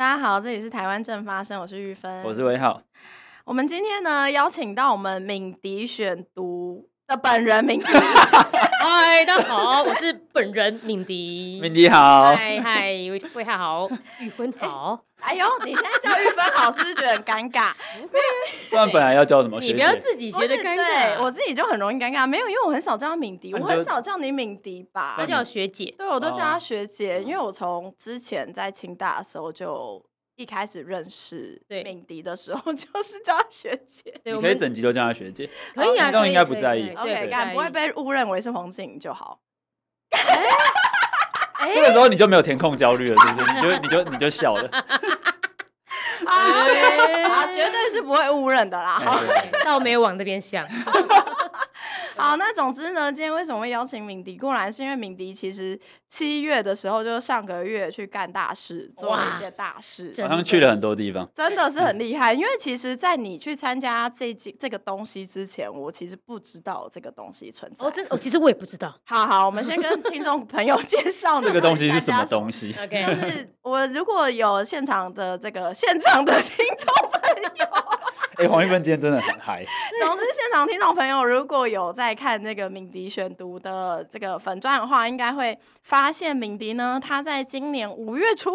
大家好，这里是台湾正发生，我是玉芬，我是威浩。我们今天呢，邀请到我们敏迪选读的本人敏迪。嗨，大家好，我是本人敏迪。敏迪好。嗨嗨，威浩好，玉芬好。哎呦，你现在叫玉芬好，是不是觉得很尴尬？不然本来要叫什么？你不要自己觉得尴尬，对我自己就很容易尴尬。没有，因为我很少叫她敏迪，我很少叫你敏迪吧？我叫学姐。对，我都叫她学姐，因为我从之前在清大的时候就一开始认识敏迪的时候，就是叫她学姐。你可以整集都叫她学姐，可以啊，这样应该不在意。OK，不会被误认为是黄静莹就好。这个时候你就没有填空焦虑了，是不是？你就你就你就笑了。啊，啊，绝对是不会误认的啦。那我没有往那边想。好，那总之呢，今天为什么会邀请敏迪过来？是因为敏迪其实七月的时候，就是上个月去干大事，做了一件大事，好像去了很多地方，真的是很厉害。因为其实，在你去参加这这个东西之前，我其实不知道这个东西存在。哦，真我，其实我也不知道。好好，我们先跟 听众朋友介绍这个东西是什么东西。OK，就是我如果有现场的这个现场的听众朋友。哎、欸，黄玉芬今天真的很嗨。总之，现场听众朋友如果有在看那个敏迪选读的这个粉钻的话，应该会发现敏迪呢，他在今年五月初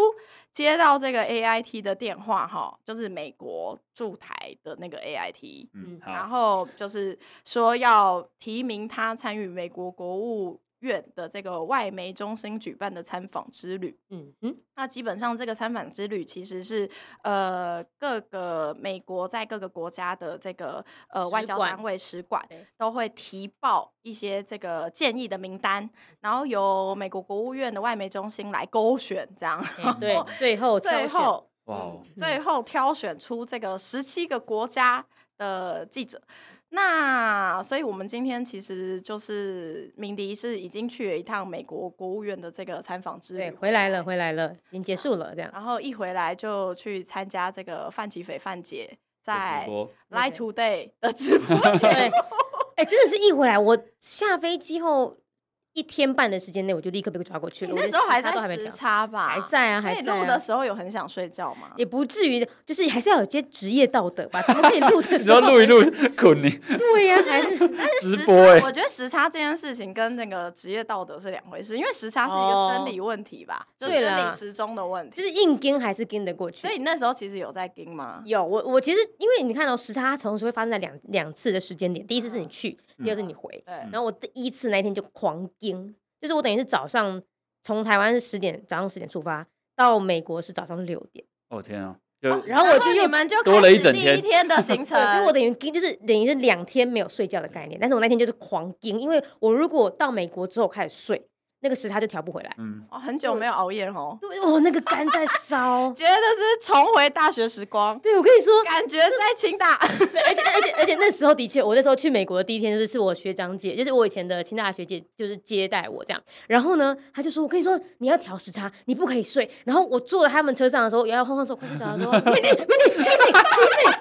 接到这个 AIT 的电话，哈，就是美国驻台的那个 AIT，嗯，然后就是说要提名他参与美国国务院的这个外媒中心举办的参访之旅，嗯嗯，那基本上这个参访之旅其实是呃各个美国在各个国家的这个呃外交单位使馆都会提报一些这个建议的名单，然后由美国国务院的外媒中心来勾选，这样对，最后最后哇，最后挑选出这个十七个国家的记者。那所以，我们今天其实就是敏迪是已经去了一趟美国国务院的这个参访之旅，对，回来了，回来了，已经结束了这样。然后一回来就去参加这个范琪斐范姐在 Live Today 的直播间。哎、欸，真的是一回来，我下飞机后。一天半的时间内，我就立刻被抓过去了。你那时候还在时差吧？还在啊，还在。录的时候有很想睡觉吗？也不至于，就是还是要有些职业道德吧。怎么可以录的时候 录一录滚你？对呀，还是但是直播。我觉得时差这件事情跟那个职业道德是两回事，因为时差是一个生理问题吧，就是生理时钟的问题。就是硬跟还是跟得过去？所以你那时候其实有在跟吗？有，我我其实因为你看到时差同时会发生在两两次的时间点，第一次是你去，第二次你回。对。然后我第一次那一天就狂盯。就是我等于是早上从台湾是十点，早上十点出发，到美国是早上六点。哦天啊！然后我就又多了一整天一天的行 程，所以我等于就是等于是两天没有睡觉的概念。但是我那天就是狂盯，因为我如果到美国之后开始睡。那个时差就调不回来。嗯，哦，很久没有熬夜哦。对哦，那个肝在烧，觉得是重回大学时光。对，我跟你说，感觉在清大。而且而且而且那时候的确，我那时候去美国的第一天就是是我学长姐，就是我以前的清大学姐，就是接待我这样。然后呢，他就说：“我跟你说，你要调时差，你不可以睡。”然后我坐在他们车上的时候，摇摇晃晃说：“快睡着。”说：“美女，美女，醒醒，醒醒！”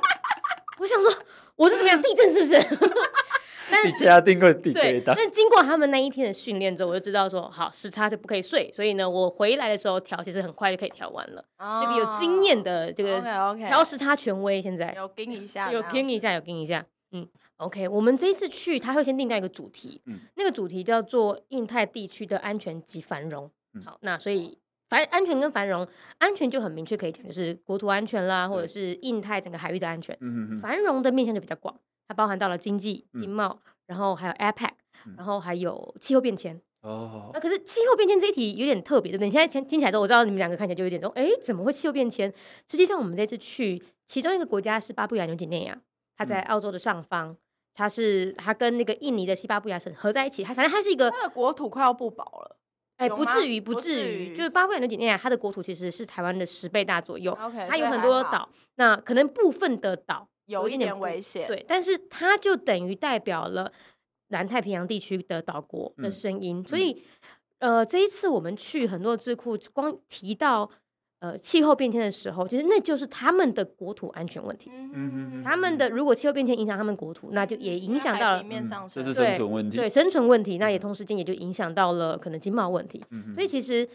我想说，我是怎么样？地震是不是？但是对，但经过他们那一天的训练之后，我就知道说，好，时差就不可以睡，所以呢，我回来的时候调，其实很快就可以调完了。Oh, 这个有经验的这个调时差权威，现在有跟一下，有跟一下，有跟一下。嗯，OK，我们这一次去，他会先定掉一个主题，嗯，那个主题叫做印太地区的安全及繁荣。嗯、好，那所以繁安全跟繁荣，安全就很明确可以讲，就是国土安全啦，或者是印太整个海域的安全。嗯嗯，繁荣的面向就比较广。它包含到了经济、经贸，嗯、然后还有 APEC，、嗯、然后还有气候变迁。哦，那可是气候变迁这一题有点特别，对不对？你现在听听起来之后，我知道你们两个看起来就有点说，哎，怎么会气候变迁？实际上，我们这次去其中一个国家是巴布亚纽几内亚，它在澳洲的上方，嗯、它是它跟那个印尼的西巴布亚省合在一起，它反正它是一个，它的国土快要不保了。哎，不至于，不至于，就是巴布亚纽几内亚，它的国土其实是台湾的十倍大左右。Okay, 它有很多岛，那可能部分的岛。有一点危险，对，但是它就等于代表了南太平洋地区的岛国的声音，嗯、所以，呃，这一次我们去很多智库，光提到呃气候变迁的时候，其实那就是他们的国土安全问题。嗯嗯嗯，他们的如果气候变迁影响他们国土，那就也影响到了面上，这是生存问题，对生存问题，那也同时间也就影响到了可能经贸问题。嗯、所以其实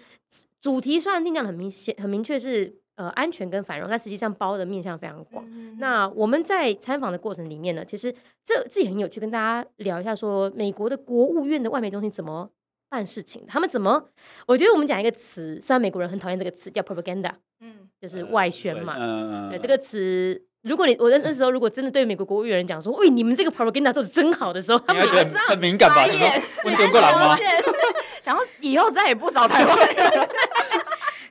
主题虽然定调很明显、很明确是。呃安全跟繁荣，但实际上包的面向非常广。嗯、那我们在参访的过程里面呢，其实这这也很有趣，跟大家聊一下说美国的国务院的外媒中心怎么办事情，他们怎么？我觉得我们讲一个词，虽然美国人很讨厌这个词，叫 propaganda，嗯，就是外宣嘛。嗯嗯。对这个词。如果你我那时候如果真的对美国国务院讲说，喂，你们这个 propaganda 做的真好的时候，他们觉得很敏感吧？你们温中国人吗？然后 以后再也不找台湾人。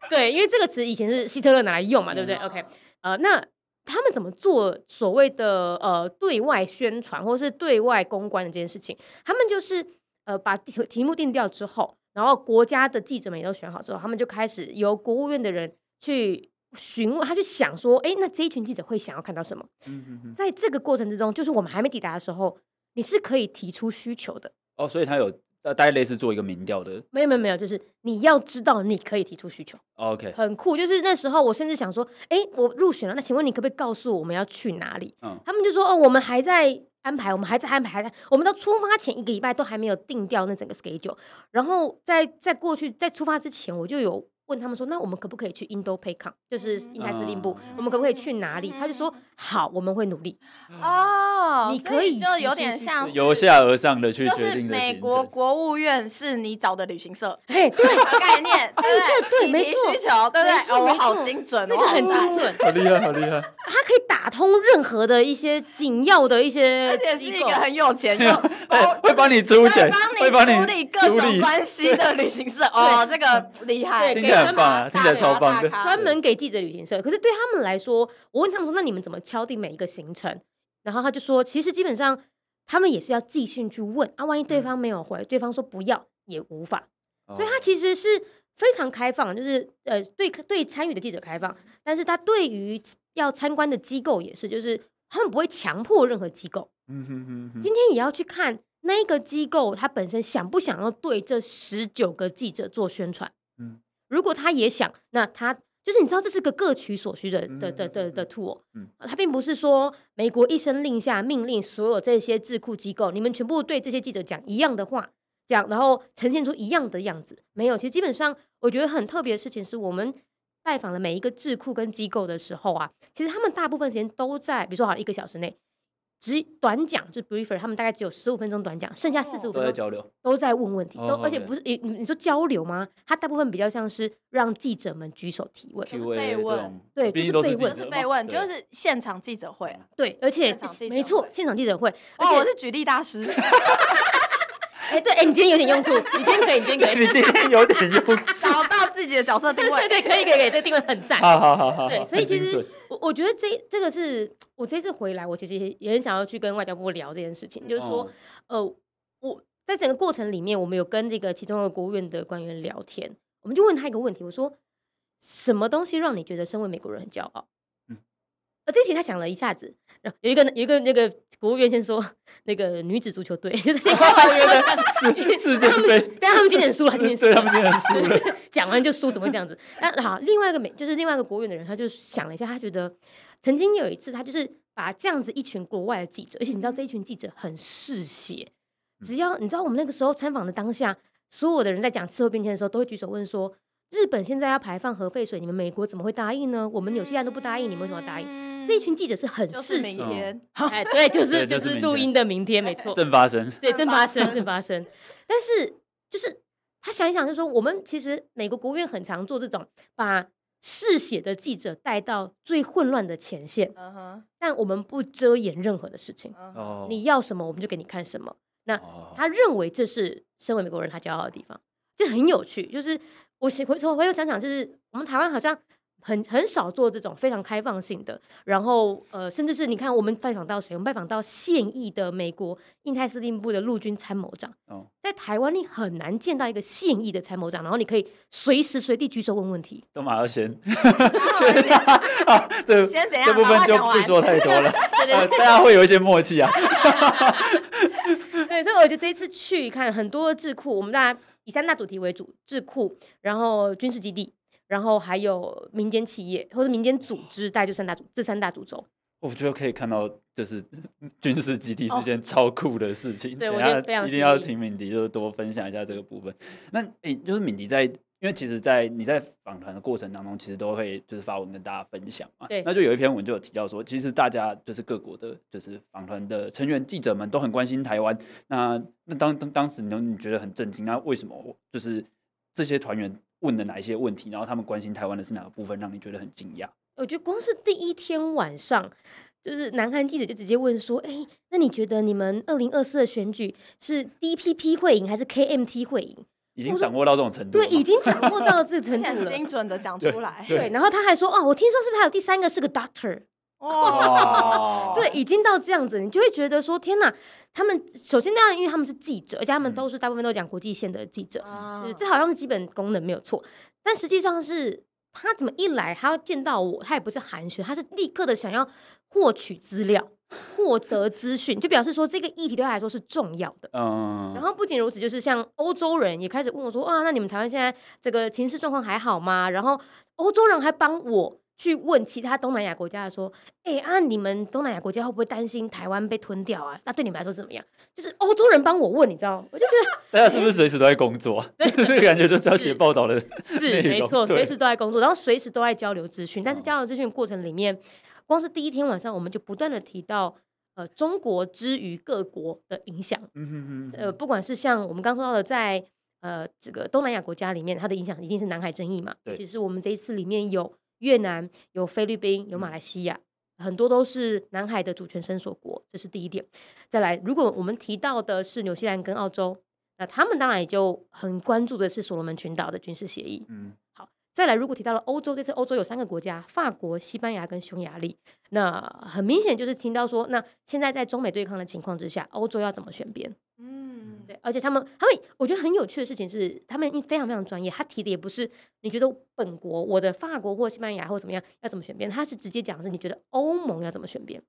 对，因为这个词以前是希特勒拿来用嘛，对不对？OK，呃，那他们怎么做所谓的呃对外宣传或是对外公关的这件事情？他们就是呃把题题目定掉之后，然后国家的记者们也都选好之后，他们就开始由国务院的人去。询问他去想说，哎，那这一群记者会想要看到什么？嗯嗯嗯，在这个过程之中，就是我们还没抵达的时候，你是可以提出需求的。哦，所以他有大概类似做一个民调的？没有没有没有，就是你要知道你可以提出需求。哦，OK，很酷。就是那时候我甚至想说，哎，我入选了，那请问你可不可以告诉我们要去哪里？嗯，他们就说，哦，我们还在安排，我们还在安排，还在，我们到出发前一个礼拜都还没有定掉那整个 schedule。然后在在过去在出发之前，我就有。问他们说：“那我们可不可以去 Indo-PACOM，就是印太司令部？我们可不可以去哪里？”他就说：“好，我们会努力。”哦，你可以就有点像由下而上的去决定就是美国国务院是你找的旅行社，嘿，对概念，对对对，没错，需求，对不对？哦，我好精准，这个很精准，好厉害，好厉害。它可以打通任何的一些紧要的一些，而且是一个很有钱，就会帮你出钱，会帮你处理各种关系的旅行社。哦，这个厉害。很棒啊，听起来超棒的。专门给记者旅行社，可是对他们来说，我问他们说：“那你们怎么敲定每一个行程？”然后他就说：“其实基本上他们也是要继续去问啊，万一对方没有回，对方说不要也无法。所以他其实是非常开放，就是呃，对对参与的记者开放，但是他对于要参观的机构也是，就是他们不会强迫任何机构。嗯哼哼哼，今天也要去看那一个机构，他本身想不想要对这十九个记者做宣传。”如果他也想，那他就是你知道，这是个各取所需的的的的的 tool。嗯，他并不是说美国一声令下，命令所有这些智库机构，你们全部对这些记者讲一样的话，讲然后呈现出一样的样子。没有，其实基本上我觉得很特别的事情是我们拜访了每一个智库跟机构的时候啊，其实他们大部分时间都在，比如说好一个小时内。只短讲就 briefer，他们大概只有十五分钟短讲，剩下四十五分钟都在交流，都在问问题，都而且不是你你说交流吗？他大部分比较像是让记者们举手提问，被问，对，就是被问，就是被问，就是现场记者会，对，而且没错，现场记者会，而且我是举例大师。哎，对，哎，你今天有点用处，你今天可以，你今天可以，你今天有点用处，找到自己的角色定位，对对，可以可以可以，这定位很赞，好好好好，对，所以其实我我觉得这这个是我这次回来，我其实也很想要去跟外交部聊这件事情，就是说，呃，我在整个过程里面，我们有跟这个其中的国务院的官员聊天，我们就问他一个问题，我说，什么东西让你觉得身为美国人很骄傲？呃，这题他想了一下子，有一个有一个那个国务院先说，那个女子足球队就是这个世界杯，但他们今年输了，今年输了，他们今年输了，讲完就输，怎么会这样子？那好，另外一个美就是另外一个国务院的人，他就想了一下，他觉得曾经有一次，他就是把这样子一群国外的记者，而且你知道这一群记者很嗜血，只要你知道我们那个时候参访的当下，所有的人在讲气候变迁的时候，都会举手问说，日本现在要排放核废水，你们美国怎么会答应呢？我们纽西兰都不答应，你们为什么要答应？这一群记者是很嗜血，哎，对，就是就是录音的明天，没错，正发生，对，正发生，正发生。但是就是他想一想，就是说我们其实美国国务院很常做这种把嗜血的记者带到最混乱的前线，但我们不遮掩任何的事情。你要什么，我们就给你看什么。那他认为这是身为美国人他骄傲的地方，这很有趣。就是我回头回头想想，就是我们台湾好像。很很少做这种非常开放性的，然后呃，甚至是你看，我们拜访到谁？我们拜访到现役的美国印太司令部的陆军参谋长。哦，在台湾你很难见到一个现役的参谋长，然后你可以随时随地举手问问题。都马要先，这先怎样？这部分就不说太多了，对对对，大家会有一些默契啊。对，所以我觉得这一次去看很多智库，我们大家以三大主题为主：智库，然后军事基地。然后还有民间企业或者民间组织，大概就三大主这三大主轴。我觉得可以看到，就是 军事基地是件超酷的事情。对，我觉得非常一定要请敏迪，就是多分享一下这个部分。那诶，就是敏迪在因为其实，在你在访谈的过程当中，其实都会就是发文跟大家分享嘛。对。那就有一篇文就有提到说，其实大家就是各国的，就是访谈的成员记者们都很关心台湾。那那当当当时你你觉得很震惊，那为什么就是这些团员问的哪一些问题，然后他们关心台湾的是哪个部分，让你觉得很惊讶？我觉得光是第一天晚上，就是南韩记者就直接问说：“哎，那你觉得你们二零二四的选举是 DPP 会赢还是 KMT 会赢？”已经掌握到这种程度，对，已经掌握到这程度了，很精准的讲出来。对，然后他还说：“哦，我听说是不是还有第三个是个 doctor？” 哦，对，已经到这样子，你就会觉得说：“天哪！”他们首先那样，因为他们是记者，而且他们都是大部分都讲国际线的记者，嗯就是这好像是基本功能没有错，但实际上是。他怎么一来，他要见到我，他也不是寒暄，他是立刻的想要获取资料、获得资讯，就表示说这个议题对他来说是重要的。嗯，然后不仅如此，就是像欧洲人也开始问我说：“啊，那你们台湾现在这个情势状况还好吗？”然后欧洲人还帮我。去问其他东南亚国家的说，哎、欸、啊，你们东南亚国家会不会担心台湾被吞掉啊？那对你们来说是怎么样？就是欧洲人帮我问，你知道？我就觉得 大家是不是随时都在工作？这个感觉就是要写报道的，是没错，随时都在工作，然后随时都在交流资讯。但是交流资讯过程里面，光是第一天晚上，我们就不断的提到，呃，中国之于各国的影响。嗯哼哼。呃，不管是像我们刚说到的，在呃这个东南亚国家里面，它的影响一定是南海争议嘛。对。其实我们这一次里面有。越南有菲律宾有马来西亚，很多都是南海的主权伸索国，这是第一点。再来，如果我们提到的是纽西兰跟澳洲，那他们当然也就很关注的是所罗门群岛的军事协议。嗯，好。再来，如果提到了欧洲，这次欧洲有三个国家：法国、西班牙跟匈牙利。那很明显就是听到说，那现在在中美对抗的情况之下，欧洲要怎么选边？嗯，对，而且他们，他们我觉得很有趣的事情是，他们非常非常专业。他提的也不是你觉得本国我的法国或西班牙或怎么样要怎么选边，他是直接讲的是你觉得欧盟要怎么选边。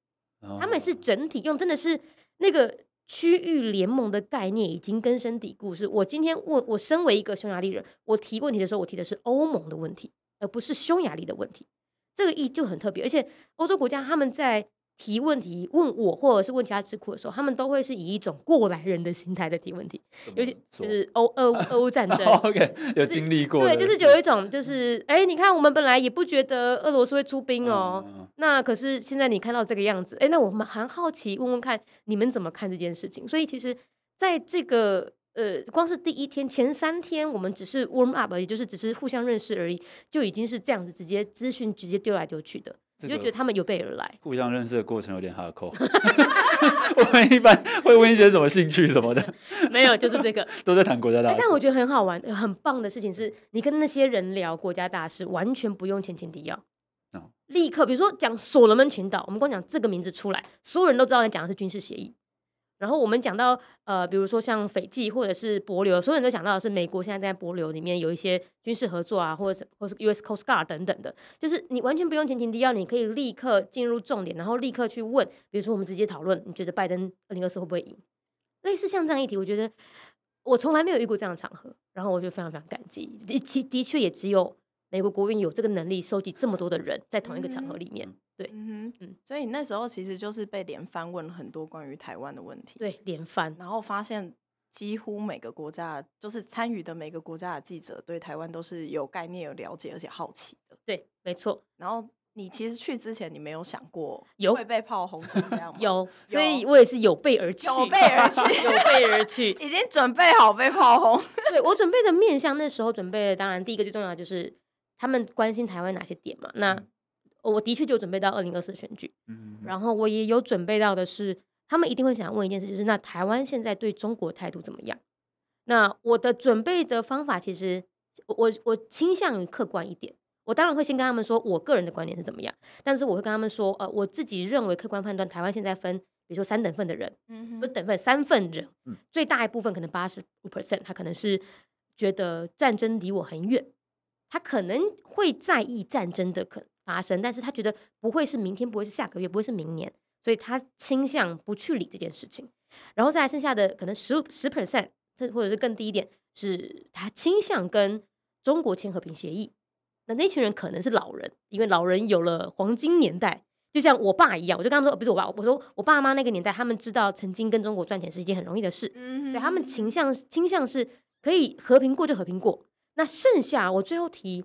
他们是整体用，真的是那个区域联盟的概念已经根深蒂固。是我今天问我身为一个匈牙利人，我提问题的时候，我提的是欧盟的问题，而不是匈牙利的问题。这个意就很特别，而且欧洲国家他们在。提问题问我，或者是问其他智库的时候，他们都会是以一种过来人的心态在提问题，尤其就是欧俄俄乌战争，OK，有经历过，对，就是有一种就是，哎，你看我们本来也不觉得俄罗斯会出兵哦，嗯、那可是现在你看到这个样子，哎，那我们很好奇，问问看你们怎么看这件事情。所以其实在这个呃，光是第一天前三天，我们只是 warm up，也就是只是互相认识而已，就已经是这样子，直接资讯直接丢来丢去的。你就觉得他们有备而来，互相认识的过程有点哈扣。我们一般会问一些什么兴趣什么的，没有，就是这个都在谈国家大事。但我觉得很好玩、很棒的事情是，你跟那些人聊国家大事，完全不用前情提要，立刻，比如说讲所罗门群岛，我们光讲这个名字出来，所有人都知道你讲的是军事协议。然后我们讲到呃，比如说像斐济或者是帛流，所有人都想到的是美国现在在帛流里面有一些军事合作啊，或者是或是 US Coast Guard 等等的，就是你完全不用前情提要，你可以立刻进入重点，然后立刻去问。比如说我们直接讨论，你觉得拜登二零二四会不会赢？类似像这样议题，我觉得我从来没有遇过这样的场合，然后我就非常非常感激。的的确也只有美国国务院有这个能力收集这么多的人在同一个场合里面。嗯对，嗯哼，嗯，所以那时候其实就是被连番问了很多关于台湾的问题，对，连番，然后发现几乎每个国家就是参与的每个国家的记者对台湾都是有概念、有了解，而且好奇的，对，没错。然后你其实去之前你没有想过有会被炮轰成这样吗？有，有，所以我也是有备而去，有备而去，有备而去，已经准备好被炮轰。对，我准备的面向，那时候准备的，当然第一个最重要的就是他们关心台湾哪些点嘛，那。我的确就准备到二零二四选举，然后我也有准备到的是，他们一定会想问一件事，就是那台湾现在对中国态度怎么样？那我的准备的方法其实，我我倾向于客观一点，我当然会先跟他们说我个人的观点是怎么样，但是我会跟他们说，呃，我自己认为客观判断，台湾现在分，比如说三等份的人，不等份三份人，最大一部分可能八十五 percent，他可能是觉得战争离我很远，他可能会在意战争的可能。发生，但是他觉得不会是明天，不会是下个月，不会是明年，所以他倾向不去理这件事情。然后再来剩下的可能十十 percent，或者是更低一点，是他倾向跟中国签和平协议。那那群人可能是老人，因为老人有了黄金年代，就像我爸一样，我就跟他们说，不是我爸，我说我爸妈那个年代，他们知道曾经跟中国赚钱是一件很容易的事，所以他们倾向倾向是可以和平过就和平过。那剩下我最后提，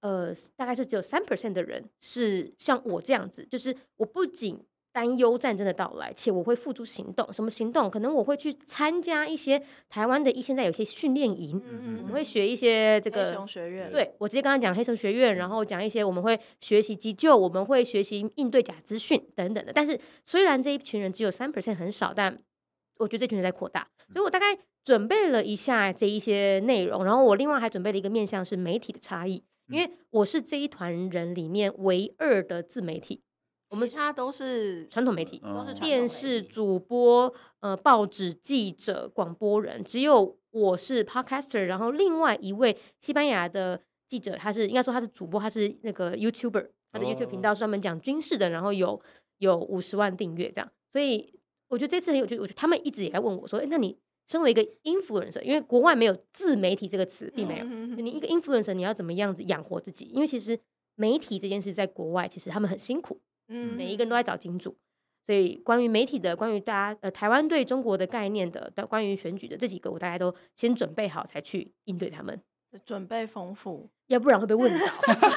呃，大概是只有三 percent 的人是像我这样子，就是我不仅。担忧战争的到来，且我会付诸行动。什么行动？可能我会去参加一些台湾的一现在有些训练营，嗯，我们会学一些这个黑熊学院。对，我直接跟他讲黑熊学院，然后讲一些我们会学习急救，我们会学习应对假资讯等等的。但是虽然这一群人只有三 percent 很少，但我觉得这群人在扩大。所以我大概准备了一下这一些内容，然后我另外还准备了一个面向是媒体的差异，因为我是这一团人里面唯二的自媒体。我们其他都是传统媒体，都是电视主播、呃，报纸记者、广播人，只有我是 podcaster，然后另外一位西班牙的记者，他是应该说他是主播，他是那个 YouTuber，他的 YouTube 频道是专门讲军事的，然后有有五十万订阅这样，所以我觉得这次很有趣，我觉得他们一直也在问我说，哎，那你身为一个 influencer，因为国外没有自媒体这个词，并没有，你一个 influencer 你要怎么样子养活自己？因为其实媒体这件事在国外其实他们很辛苦。嗯，每一个人都在找金主，所以关于媒体的、关于大家呃台湾对中国的概念的、的关于选举的这几个，我大概都先准备好才去应对他们。准备丰富，要不然会被问到，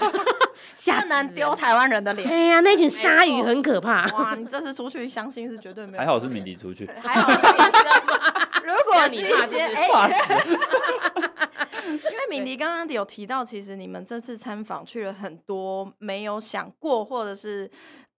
吓死难丢台湾人的脸。哎呀，那群鲨鱼很可怕。哇，你这次出去，相信是绝对没有。还好是敏迪出去，果是一些哎，因为敏迪刚刚有提到，其实你们这次参访去了很多没有想过，或者是。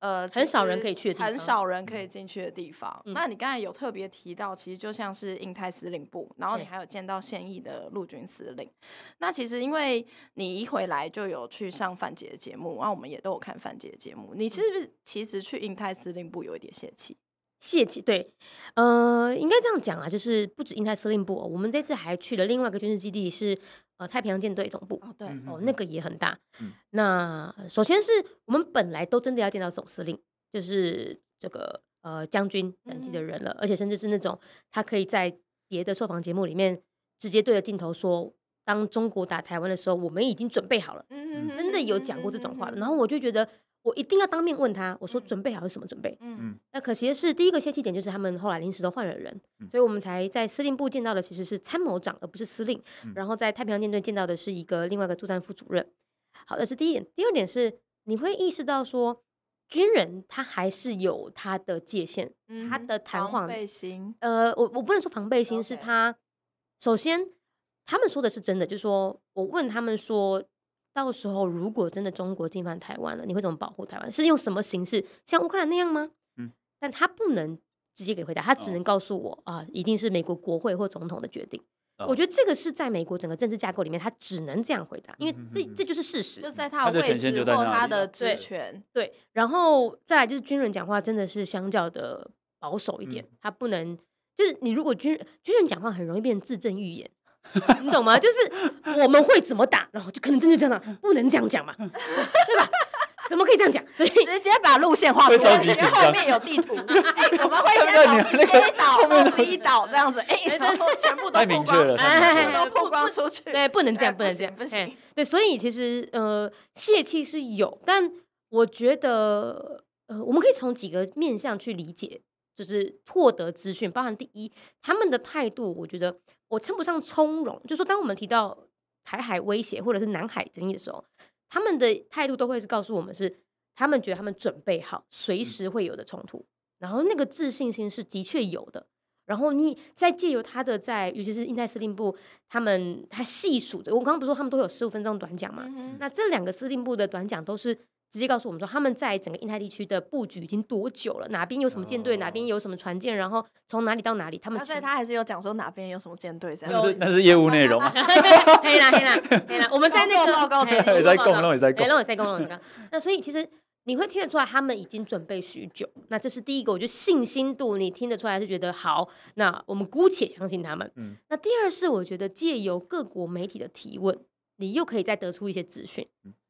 呃，很少人可以去的地方，很少人可以进去的地方。嗯、那你刚才有特别提到，其实就像是印太司令部，然后你还有见到现役的陆军司令。那其实因为你一回来就有去上范姐的节目，然后我们也都有看范姐的节目。你是不是其实去印太司令部有一点泄气？泄气，对，呃，应该这样讲啊，就是不止印太司令部，我们这次还去了另外一个军事基地是。呃，太平洋舰队总部哦，对哦，那个也很大。嗯、那首先是我们本来都真的要见到总司令，就是这个呃将军等级的人了，嗯、而且甚至是那种他可以在别的受访节目里面直接对着镜头说，当中国打台湾的时候，我们已经准备好了。嗯，真的有讲过这种话。然后我就觉得。我一定要当面问他，我说准备好是什么准备？嗯，那可惜的是，第一个泄气点就是他们后来临时都换了人，嗯、所以我们才在司令部见到的其实是参谋长，而不是司令。嗯、然后在太平洋舰队见到的是一个另外一个作战副主任。好，这是第一点。第二点是你会意识到说，军人他还是有他的界限，嗯、他的谈话。防备心。呃，我我不能说防备心，是他首先他们说的是真的，就是说我问他们说。到时候如果真的中国进犯台湾了，你会怎么保护台湾？是用什么形式？像乌克兰那样吗？嗯，但他不能直接给回答，他只能告诉我、哦、啊，一定是美国国会或总统的决定。哦、我觉得这个是在美国整个政治架构里面，他只能这样回答，因为这这就是事实，就在他的位置或他的职权。对，然后再来就是军人讲话真的是相较的保守一点，嗯、他不能就是你如果军军人讲话很容易变成自证预言。你懂吗？就是我们会怎么打，然后就可能真的这样，不能这样讲嘛，是吧？怎么可以这样讲？所以 直接把路线画出来，因为后面有地图。哎，我们会先从 A 岛到 B 岛这样子，哎，然后全部都曝光，哎，都曝光出去。对，不能这样，不能这样，不行。对，所以其实呃，泄气是有，但我觉得呃，我们可以从几个面向去理解。就是获得资讯，包含第一，他们的态度，我觉得我称不上从容。就是说，当我们提到台海威胁或者是南海争议的时候，他们的态度都会是告诉我们是，他们觉得他们准备好随时会有的冲突，然后那个自信心是的确有的。然后你再借由他的在，尤其是印太司令部，他们他细数着，我刚刚不是说他们都有十五分钟短讲嘛？嗯、那这两个司令部的短讲都是。直接告诉我们说，他们在整个印太地区的布局已经多久了？哪边有什么舰队？哪边有什么船舰？然后从哪里到哪里？他们所以他还是有讲说哪边有什么舰队这样。那是那是业务内容。可以啦，可以啦，可以啦。我们在那个报告也在共，也在共，也在共。那所以其实你会听得出来，他们已经准备许久。那这是第一个，我觉得信心度你听得出来是觉得好。那我们姑且相信他们。嗯。那第二是我觉得借由各国媒体的提问，你又可以再得出一些资讯。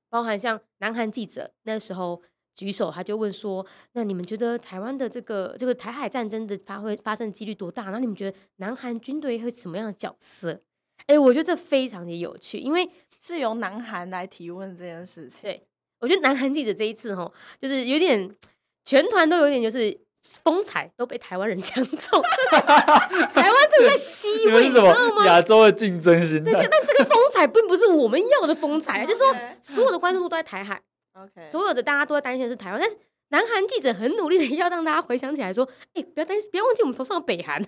包含像南韩记者那时候举手，他就问说：“那你们觉得台湾的这个这个台海战争的发挥发生几率多大？那你们觉得南韩军队会什么样的角色？”哎，我觉得这非常的有趣，因为是由南韩来提问这件事情。对，我觉得南韩记者这一次哈，就是有点全团都有点就是风采都被台湾人抢走，台湾正在吸位，你知道吗？亚洲的竞争心态。对，但这个风采并不是我们要的风采，就是说所有的关注度都在台海，OK，所有的大家都在担心的是台湾，但是南韩记者很努力的要让大家回想起来，说，哎，不要担心，不要忘记我们头上有北韩，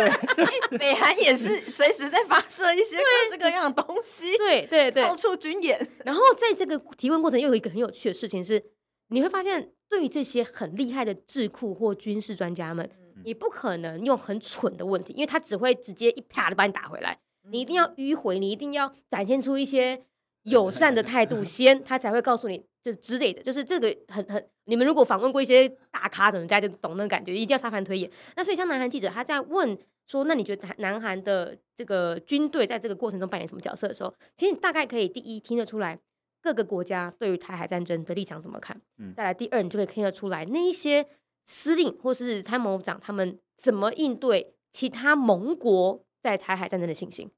北韩也是随时在发射一些各式各样的东西，对对对，到处军演。然后在这个提问过程，又有一个很有趣的事情是，你会发现。对于这些很厉害的智库或军事专家们，你不可能用很蠢的问题，因为他只会直接一啪的把你打回来。你一定要迂回，你一定要展现出一些友善的态度，先他才会告诉你，就是之类的。就是这个很很，你们如果访问过一些大咖，怎么大家就懂那个感觉，一定要沙盘推演。那所以像南韩记者他在问说，那你觉得南韩的这个军队在这个过程中扮演什么角色的时候，其实你大概可以第一听得出来。各个国家对于台海战争的立场怎么看？嗯，再来第二，你就可以听得出来那一些司令或是参谋长他们怎么应对其他盟国在台海战争的信心。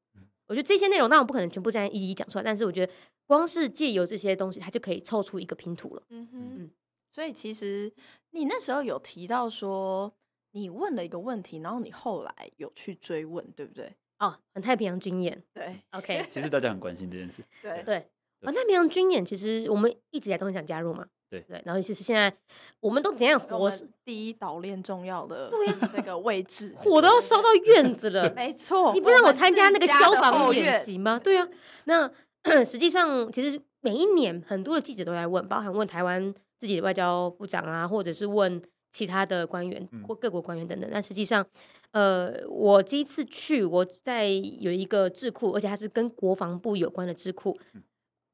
我觉得这些内容当然不可能全部这样一一讲出来，但是我觉得光是借由这些东西，它就可以凑出一个拼图了。嗯哼，嗯，所以其实你那时候有提到说，你问了一个问题，然后你后来有去追问，对不对？哦，很太平洋军演，对，OK。其实大家很关心这件事，对对。环太平洋军演，其实我们一直以来都很想加入嘛。对对，然后其实现在我们都怎样活？第一岛链重要的对呀，那个位置，火都要烧到院子了。没错，你不让我参加那个消防演习吗？对啊。那 实际上，其实每一年很多的记者都在问，包含问台湾自己的外交部长啊，或者是问其他的官员或各国官员等等。但实际上，呃，我这一次去，我在有一个智库，而且它是跟国防部有关的智库。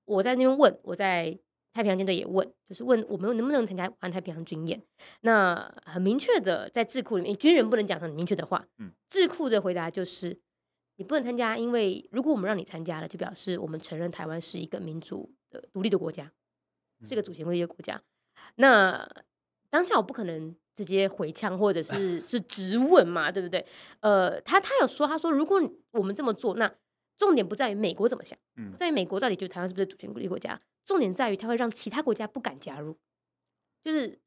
我在那边问，我在太平洋舰队也问，就是问我们能不能参加环太平洋军演。那很明确的，在智库里面，军人不能讲很明确的话。嗯，智库的回答就是你不能参加，因为如果我们让你参加了，就表示我们承认台湾是一个民主的独立的国家，是一个主权独立的国家。那当下我不可能直接回呛或者是 是直问嘛，对不对？呃，他他有说，他说如果我们这么做，那。重点不在于美国怎么想，嗯，在于美国到底觉得台湾是不是主权独立国家？重点在于它会让其他国家不敢加入，就是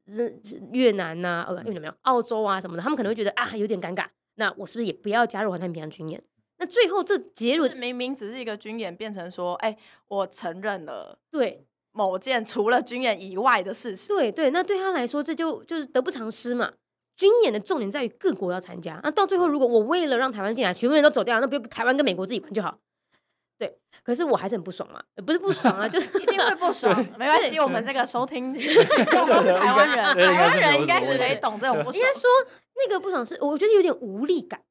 越南呐、啊，呃，越南没有，澳洲啊什么的，他们可能会觉得啊有点尴尬。那我是不是也不要加入环太平洋军演？那最后这结论明明只是一个军演，变成说，哎、欸，我承认了对某件除了军演以外的事实。对对，那对他来说这就就是得不偿失嘛。军演的重点在于各国要参加，那到最后如果我为了让台湾进来，全部人都走掉，那不就台湾跟美国自己玩就好？对，可是我还是很不爽嘛，不是不爽啊，就是一定会不爽。没关系，我们这个收听都是台湾人，台湾人应该是可以懂这种不爽。应该说那个不爽是，我觉得有点无力感。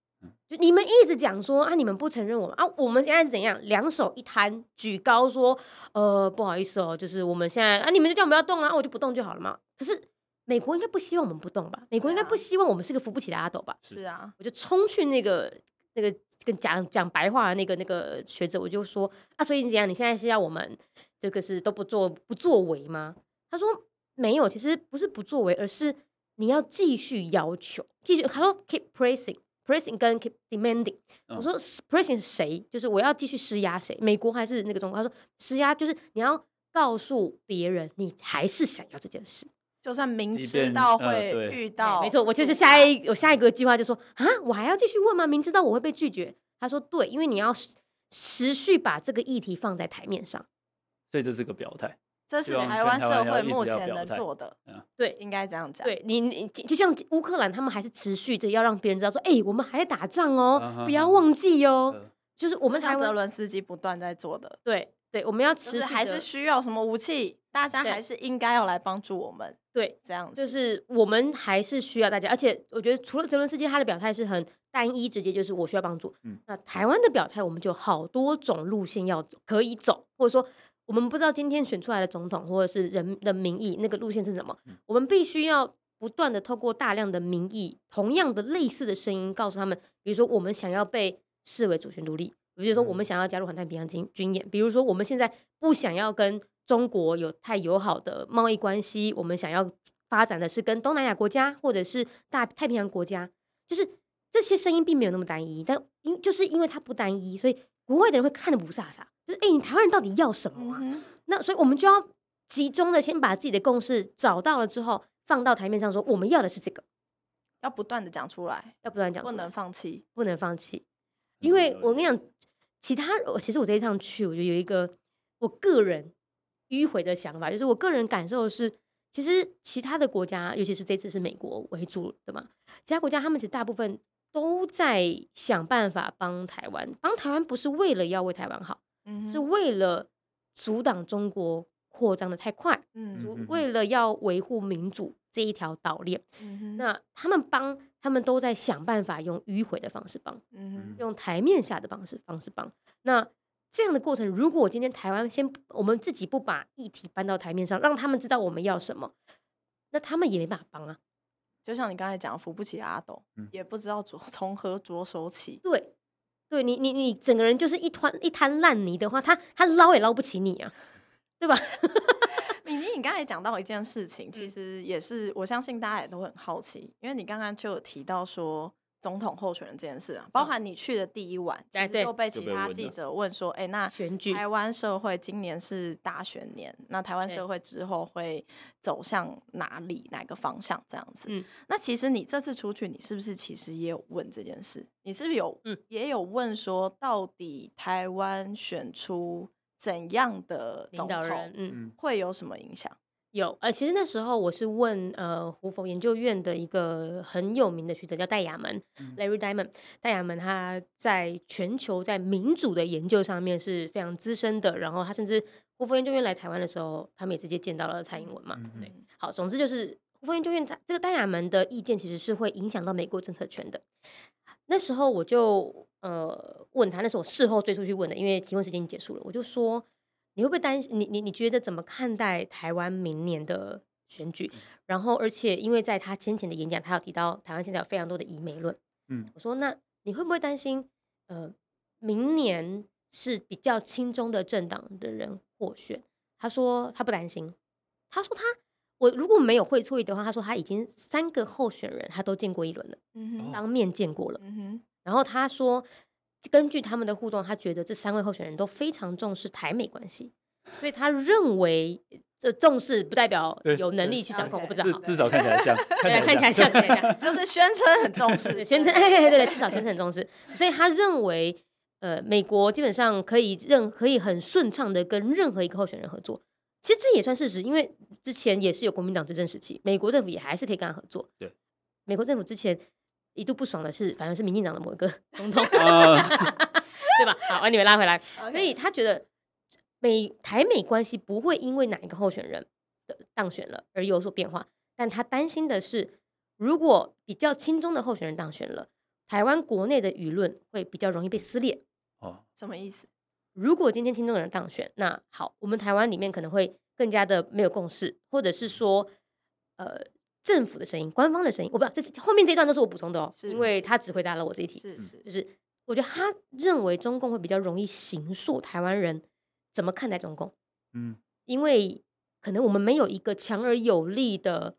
就你们一直讲说啊，你们不承认我们啊，我们现在是怎样？两手一摊，举高说，呃，不好意思哦，就是我们现在啊，你们就叫我们不要动啊，我就不动就好了嘛。可是。美国应该不希望我们不动吧？美国应该不希望我们是个扶不起的阿斗吧？是啊，我就冲去那个那个跟讲讲白话的那个那个学者，我就说啊，所以你怎样？你现在是要我们这个是都不做不作为吗？他说没有，其实不是不作为，而是你要继续要求，继续。他说 keep pressing，pressing 跟 keep demanding。我说 pressing 是谁？就是我要继续施压谁？美国还是那个中国？他说施压就是你要告诉别人，你还是想要这件事。就算明知道会遇到，没错，我就是下一我下一个计划就说啊，我还要继续问吗？明知道我会被拒绝，他说对，因为你要持续把这个议题放在台面上，所以这是个表态，这是台湾社会目前能做的，对，应该这样讲。对你，你就像乌克兰，他们还是持续的要让别人知道说，哎，我们还在打仗哦，不要忘记哦，就是我们台湾泽伦斯基不断在做的，对对，我们要持续还是需要什么武器？大家还是应该要来帮助我们，对，这样就是我们还是需要大家，而且我觉得除了泽伦斯基，他的表态是很单一直接，就是我需要帮助。嗯，那台湾的表态，我们就好多种路线要走，可以走，或者说我们不知道今天选出来的总统或者是人的民意那个路线是什么，嗯，我们必须要不断的透过大量的民意，同样的类似的声音，告诉他们，比如说我们想要被视为主权独立，比如说我们想要加入环太平洋军军演，比如说我们现在不想要跟。中国有太友好的贸易关系，我们想要发展的是跟东南亚国家或者是大太平洋国家，就是这些声音并没有那么单一，但因就是因为它不单一，所以国外的人会看得不飒飒，就是哎，你台湾人到底要什么啊？嗯、那所以我们就要集中的先把自己的共识找到了之后，放到台面上说我们要的是这个，要不断的讲出来，要不断讲，不能放弃，不能放弃。因为我跟你讲，其他其实我这一趟去，我觉得有一个我个人迂回的想法，就是我个人感受是，其实其他的国家，尤其是这次是美国为主的嘛，其他国家他们其实大部分都在想办法帮台湾，帮台湾不是为了要为台湾好，嗯，是为了阻挡中国扩张的太快，嗯，为了要维护民主这一条岛链，嗯，那他们帮。他们都在想办法用迂回的方式帮，嗯，用台面下的方式方式帮。那这样的过程，如果我今天台湾先我们自己不把议题搬到台面上，让他们知道我们要什么，那他们也没办法帮啊。就像你刚才讲，扶不起阿斗，嗯，也不知道着 从何着手起。对，对你你你整个人就是一团一滩烂泥的话，他他捞也捞不起你啊，对吧？米妮，你刚才讲到一件事情，其实也是我相信大家也都很好奇，因为你刚刚就有提到说总统候选人这件事啊，包含你去的第一晚，其实就被其他记者问说，哎，那台湾社会今年是大选年，那台湾社会之后会走向哪里，哪个方向这样子？那其实你这次出去，你是不是其实也有问这件事？你是不是有也有问说，到底台湾选出？怎样的领导人，嗯，会有什么影响？有，呃，其实那时候我是问，呃，胡佛研究院的一个很有名的学者叫戴亚门、嗯、（Larry Diamond）。戴亚门他在全球在民主的研究上面是非常资深的。然后他甚至胡佛研究院来台湾的时候，他们也直接见到了蔡英文嘛。嗯、对，好，总之就是胡佛研究院他这个戴亚门的意见其实是会影响到美国政策圈的。那时候我就呃问他，那是我事后追出去问的，因为提问时间已经结束了。我就说，你会不会担心？你你你觉得怎么看待台湾明年的选举？然后，而且因为在他先前的演讲，他有提到台湾现在有非常多的移美论。嗯，我说那你会不会担心？呃，明年是比较亲中的政党的人获选？他说他不担心。他说他。我如果没有会错意的话，他说他已经三个候选人他都见过一轮了，嗯、当面见过了。嗯、然后他说，根据他们的互动，他觉得这三位候选人都非常重视台美关系，所以他认为这重视不代表有能力去掌控。我不知道，至少看起来像，看起来像，看起来像，就是宣称很重视，宣称 对对对，至少宣称很重视。所以他认为，呃，美国基本上可以任可以很顺畅的跟任何一个候选人合作。其实这也算事实，因为之前也是有国民党执政时期，美国政府也还是可以跟他合作。对，美国政府之前一度不爽的是，反正是民进党的某一个 总统，对吧？好，把你们拉回来。Okay. 所以他觉得美台美关系不会因为哪一个候选人的当选了而有所变化，但他担心的是，如果比较亲中的候选人当选了，台湾国内的舆论会比较容易被撕裂。哦，什么意思？如果今天亲中的人当选，那好，我们台湾里面可能会更加的没有共识，或者是说，呃，政府的声音、官方的声音，我不知道，这是后面这一段都是我补充的哦，因为他只回答了我这一题，是是，就是我觉得他认为中共会比较容易形塑台湾人怎么看待中共，嗯，因为可能我们没有一个强而有力的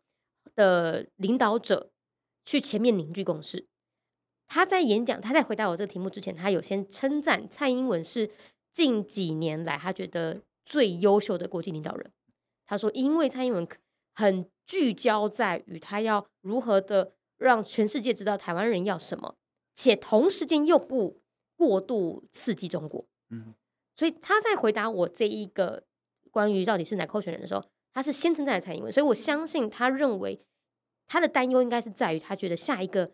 的领导者去前面凝聚共识。他在演讲，他在回答我这个题目之前，他有先称赞蔡英文是。近几年来，他觉得最优秀的国际领导人。他说，因为蔡英文很聚焦在于他要如何的让全世界知道台湾人要什么，且同时间又不过度刺激中国。嗯，所以他在回答我这一个关于到底是哪个候选人的时候，他是先称赞蔡英文。所以我相信他认为他的担忧应该是在于他觉得下一个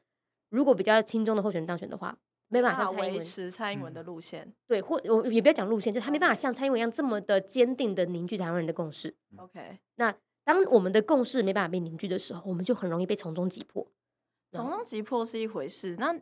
如果比较轻中的候选人当选的话。没办法维持蔡英文的路线，嗯、对，或我也不要讲路线，就他没办法像蔡英文一样这么的坚定的凝聚台湾人的共识。OK，那当我们的共识没办法被凝聚的时候，我们就很容易被从中击破。从中击破是一回事，那。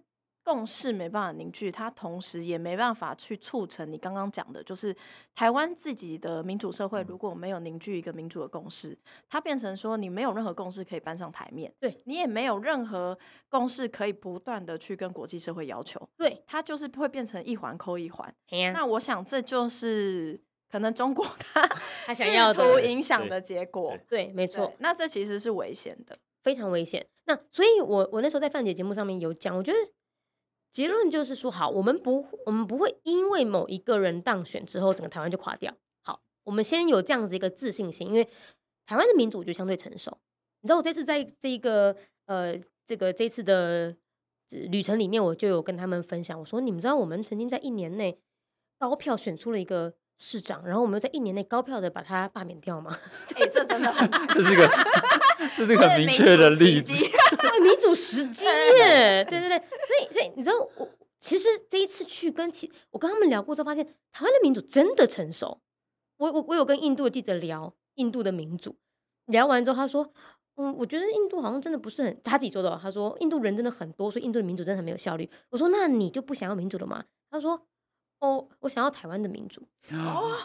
共识没办法凝聚，它同时也没办法去促成你刚刚讲的，就是台湾自己的民主社会如果没有凝聚一个民主的共识，它变成说你没有任何共识可以搬上台面，对你也没有任何共识可以不断的去跟国际社会要求，对，它就是会变成一环扣一环。那我想这就是可能中国他 他想要图影响的结果，对，没错。那这其实是危险的，非常危险。那所以我我那时候在范姐节目上面有讲，我觉得。结论就是说，好，我们不，我们不会因为某一个人当选之后，整个台湾就垮掉。好，我们先有这样子一个自信心，因为台湾的民主就相对成熟。你知道，我这次在这一个呃这个这次的旅程里面，我就有跟他们分享，我说你们知道我们曾经在一年内高票选出了一个市长，然后我们在一年内高票的把他罢免掉吗？哎、欸，这真的很，这是个这是个很明确的例子，对民主时机耶，对对对，所以所以你知道我其实这一次去跟其我跟他们聊过之后，发现台湾的民主真的成熟。我我我有跟印度的记者聊印度的民主，聊完之后他说，嗯，我觉得印度好像真的不是很他自己说的，他说印度人真的很多，所以印度的民主真的很没有效率。我说那你就不想要民主了吗？他说。哦，我想要台湾的民主。哦，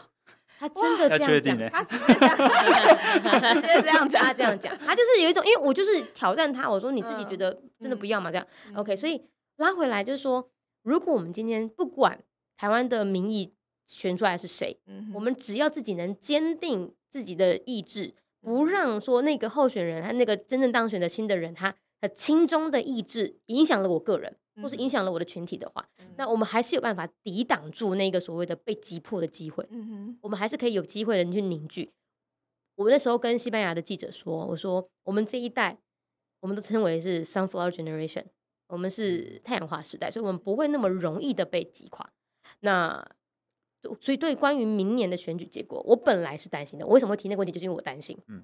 他真的这样讲，他直接这样，直接这样讲，他这样讲，他就是有一种，因为我就是挑战他，我说你自己觉得真的不要嘛？这样、嗯、OK，所以拉回来就是说，如果我们今天不管台湾的民意选出来是谁，嗯、我们只要自己能坚定自己的意志，不让说那个候选人他那个真正当选的新的人，他他亲中的意志影响了我个人。或是影响了我的群体的话，嗯、那我们还是有办法抵挡住那个所谓的被击破的机会。嗯、哼我们还是可以有机会的去凝聚。我那时候跟西班牙的记者说：“我说我们这一代，我们都称为是 sunflower generation，我们是太阳花时代，所以我们不会那么容易的被击垮。那所以对关于明年的选举结果，我本来是担心的。我为什么会提那个问题？就是因为我担心。嗯，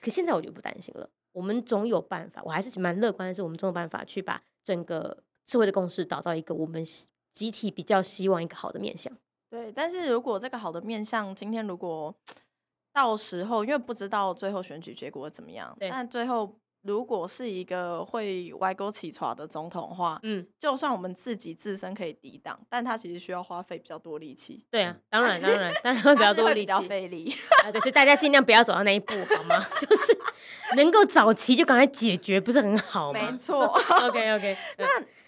可现在我就不担心了。我们总有办法，我还是蛮乐观的是，我们总有办法去把整个。社会的共识达到一个我们集体比较希望一个好的面向。对，但是如果这个好的面向，今天如果到时候，因为不知道最后选举结果怎么样，但最后如果是一个会歪钩起床的总统的话，嗯，就算我们自己自身可以抵挡，但他其实需要花费比较多力气。对啊，当然当然当然会比较多力气，比较费力。啊，对，所以大家尽量不要走到那一步，好吗？就是能够早期就赶快解决，不是很好吗？没错。OK OK，那。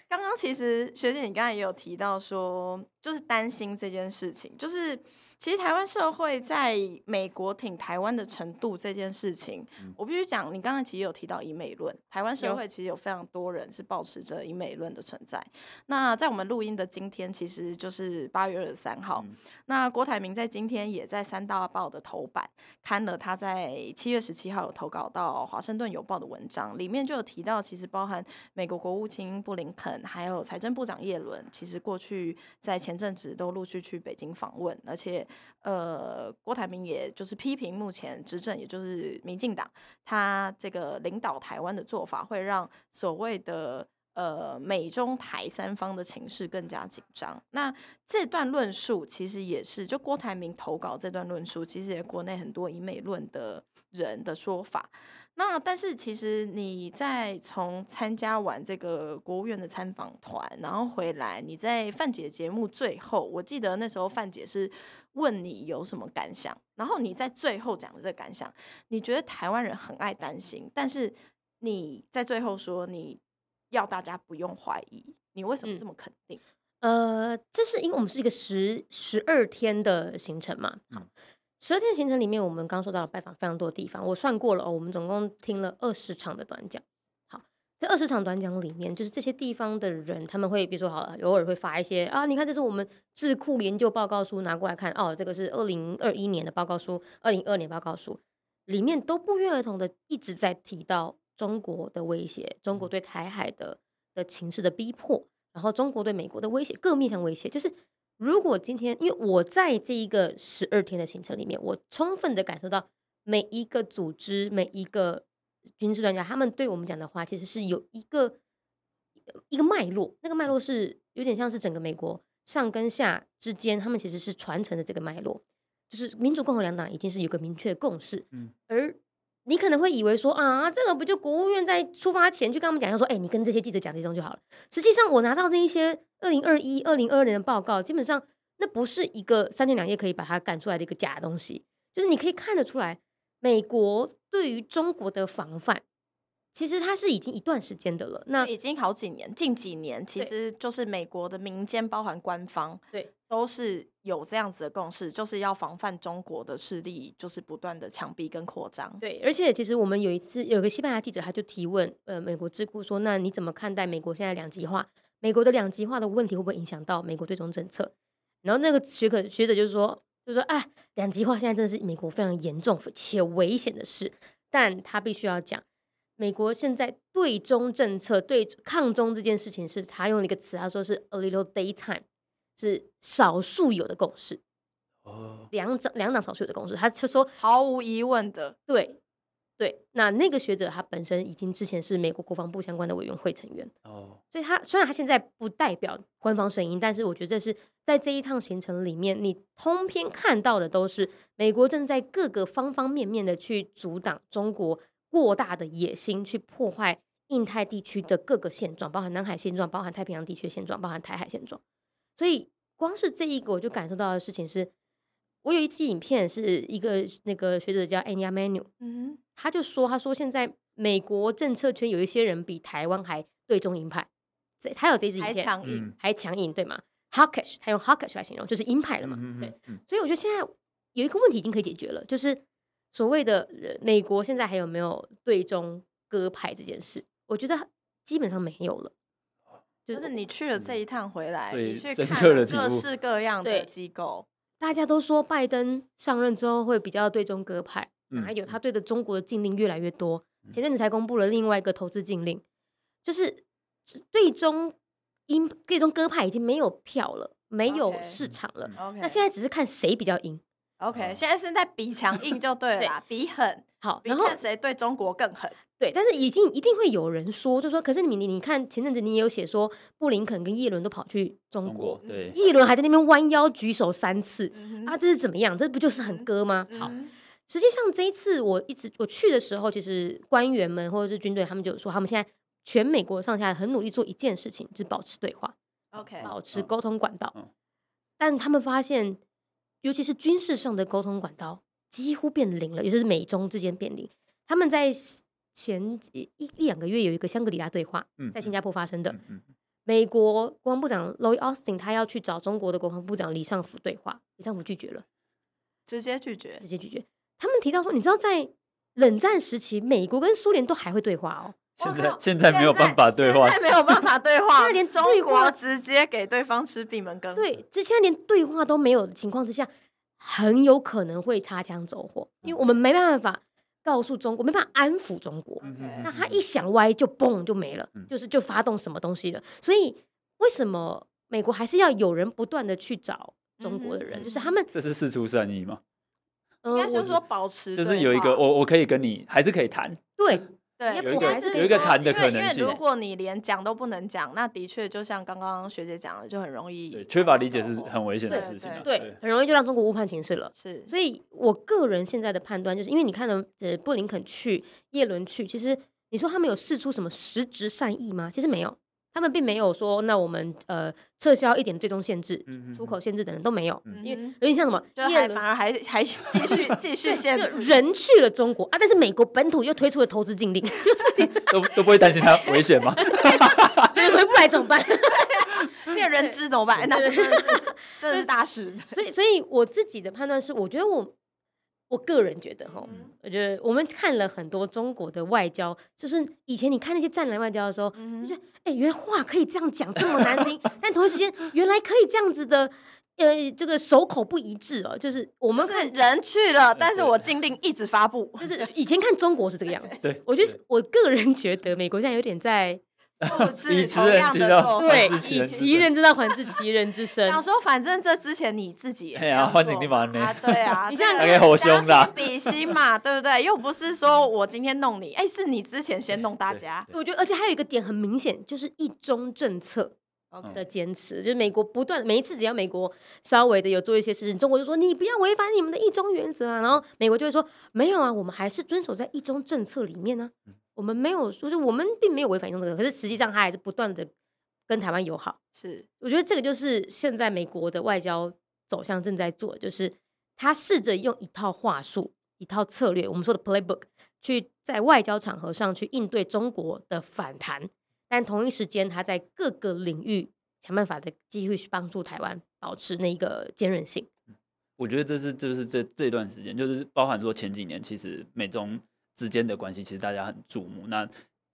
刚刚其实学姐你刚才也有提到说，就是担心这件事情，就是。其实台湾社会在美国挺台湾的程度这件事情，嗯、我必须讲，你刚才其实有提到以美论，台湾社会其实有非常多人是保持着以美论的存在。那在我们录音的今天，其实就是八月二十三号。嗯、那郭台铭在今天也在三大报的头版刊了他在七月十七号有投稿到华盛顿邮报的文章，里面就有提到，其实包含美国国务卿布林肯，还有财政部长叶伦，其实过去在前阵子都陆续去北京访问，而且。呃，郭台铭也就是批评目前执政，也就是民进党，他这个领导台湾的做法，会让所谓的呃美中台三方的情势更加紧张。那这段论述其实也是，就郭台铭投稿这段论述，其实也国内很多以美论的人的说法。那但是其实你在从参加完这个国务院的参访团，然后回来，你在范姐节目最后，我记得那时候范姐是问你有什么感想，然后你在最后讲的这个感想，你觉得台湾人很爱担心，但是你在最后说你要大家不用怀疑，你为什么这么肯定？嗯、呃，这是因为我们是一个十十二天的行程嘛，好。十二天行程里面，我们刚说到了拜访非常多的地方，我算过了哦，我们总共听了二十场的短讲。好，这二十场短讲里面，就是这些地方的人，他们会比如说好了，偶尔会发一些啊，你看这是我们智库研究报告书拿过来看哦，这个是二零二一年的报告书，二零二二年报告书里面都不约而同的一直在提到中国的威胁，中国对台海的的情势的逼迫，然后中国对美国的威胁，各面向威胁，就是。如果今天，因为我在这一个十二天的行程里面，我充分的感受到每一个组织、每一个军事专家，他们对我们讲的话，其实是有一个一个脉络。那个脉络是有点像是整个美国上跟下之间，他们其实是传承的这个脉络，就是民主共和两党已经是有个明确的共识，嗯，而。你可能会以为说啊，这个不就国务院在出发前就跟他们讲，要说，哎、欸，你跟这些记者讲这种就好了。实际上，我拿到那一些二零二一、二零二二年的报告，基本上那不是一个三天两夜可以把它赶出来的一个假东西。就是你可以看得出来，美国对于中国的防范，其实它是已经一段时间的了。那已经好几年，近几年其实就是美国的民间，包含官方，对。都是有这样子的共识，就是要防范中国的势力，就是不断的强逼跟扩张。对，而且其实我们有一次有个西班牙记者，他就提问，呃，美国智库说，那你怎么看待美国现在两极化？美国的两极化的问题会不会影响到美国对中政策？然后那个学可学者就是说，就说，啊，两极化现在真的是美国非常严重且危险的事，但他必须要讲，美国现在对中政策对抗中这件事情，是他用了一个词，他说是 a little daytime，是少数有的共识。哦，两党两党少数有的共识，他就说毫无疑问的，对对。那那个学者他本身已经之前是美国国防部相关的委员会成员哦，所以他虽然他现在不代表官方声音，但是我觉得是在这一趟行程里面，你通篇看到的都是美国正在各个方方面面的去阻挡中国。过大的野心去破坏印太地区的各个现状，包含南海现状，包含太平洋地区的现状，包含台海现状。所以，光是这一个，我就感受到的事情是，我有一期影片是一个那个学者叫 Anya Manu，嗯，他就说，他说现在美国政策圈有一些人比台湾还对中鹰派，这他有这支影片还强硬，还强硬，对吗？Hawkish，他用 Hawkish 来形容，就是鹰派了嘛，对。所以我觉得现在有一个问题已经可以解决了，就是。所谓的美国现在还有没有对中鸽派这件事？我觉得基本上没有了。就是你去了这一趟回来，嗯、你去看了各式各样的机构，大家都说拜登上任之后会比较对中鸽派，嗯、还有他对的中国的禁令越来越多。嗯、前阵子才公布了另外一个投资禁令，就是对中鹰对中鸽派已经没有票了，没有市场了。Okay. 那现在只是看谁比较赢。OK，现在是在比强硬就对了比狠，好，然后谁对中国更狠？对，但是已经一定会有人说，就说，可是你你你看前阵子你也有写说，布林肯跟叶伦都跑去中国，对，叶伦还在那边弯腰举手三次，嗯、啊，这是怎么样？这不就是很鸽吗？嗯、好，实际上这一次我一直我去的时候，其实官员们或者是军队，他们就说，他们现在全美国上下很努力做一件事情，就是保持对话，OK，保持沟通管道，嗯、但他们发现。尤其是军事上的沟通管道几乎变零了，也就是美中之间变零。他们在前一一两个月有一个香格里拉对话，在新加坡发生的。美国国防部长 Lloyd Austin 他要去找中国的国防部长李尚福对话，李尚福拒绝了，直接拒绝，直接拒绝。他们提到说，你知道在冷战时期，美国跟苏联都还会对话哦。现在现在没有办法对话，现在没有办法对话，现在连中国直接给对方吃闭门羹。对，之前连对话都没有的情况之下，很有可能会擦枪走火，因为我们没办法告诉中国，没办法安抚中国。那他一想歪就嘣就没了，就是就发动什么东西了。所以为什么美国还是要有人不断的去找中国的人？就是他们这是事出善意吗？应该就是说保持，就是有一个我我可以跟你还是可以谈，对。对，有一个有一个谈的可能性。因为如果你连讲都不能讲，那的确就像刚刚学姐讲的，就很容易对缺乏理解是很危险的事情。对，很容易就让中国误判情势了。是，所以我个人现在的判断就是，因为你看的呃布林肯去，耶伦去，其实你说他们有试出什么实质善意吗？其实没有。他们并没有说，那我们呃撤销一点最终限制、出口限制等等都没有，因为有点像什么，就还反而还还继续 继续限制，人去了中国啊，但是美国本土又推出了投资禁令，就是 都都不会担心它危险吗？人 回不来怎么办？变人质怎么办？那真的是真的是大事。所以，所以我自己的判断是，我觉得我。我个人觉得哈，嗯、我觉得我们看了很多中国的外交，就是以前你看那些战狼外交的时候，嗯、就觉得哎、欸，原来话可以这样讲，这么难听，但同一时间原来可以这样子的，呃，这个手口不一致哦，就是我们看人去了，但是我禁令一直发布，就是以前看中国是这个样子，对，我觉得我个人觉得美国现在有点在。以其人之道，对，以其人之道还治其人之身。想说，反正这之前你自己也哎呀，换你地方呢？对啊，你这样给好凶的，比心嘛，对不对？又不是说我今天弄你，哎，是你之前先弄大家。我觉得，而且还有一个点很明显，就是一中政策的坚持，就是美国不断每一次只要美国稍微的有做一些事情，中国就说你不要违反你们的一中原则啊，然后美国就会说没有啊，我们还是遵守在一中政策里面呢。我们没有，就是我们并没有违反这个，可是实际上他还是不断的跟台湾友好。是，我觉得这个就是现在美国的外交走向正在做，就是他试着用一套话术、一套策略，我们说的 playbook，去在外交场合上去应对中国的反弹，但同一时间他在各个领域想办法的继续去帮助台湾保持那个坚韧性。我觉得这是就是这这段时间，就是包含说前几年，其实美中。之间的关系其实大家很注目，那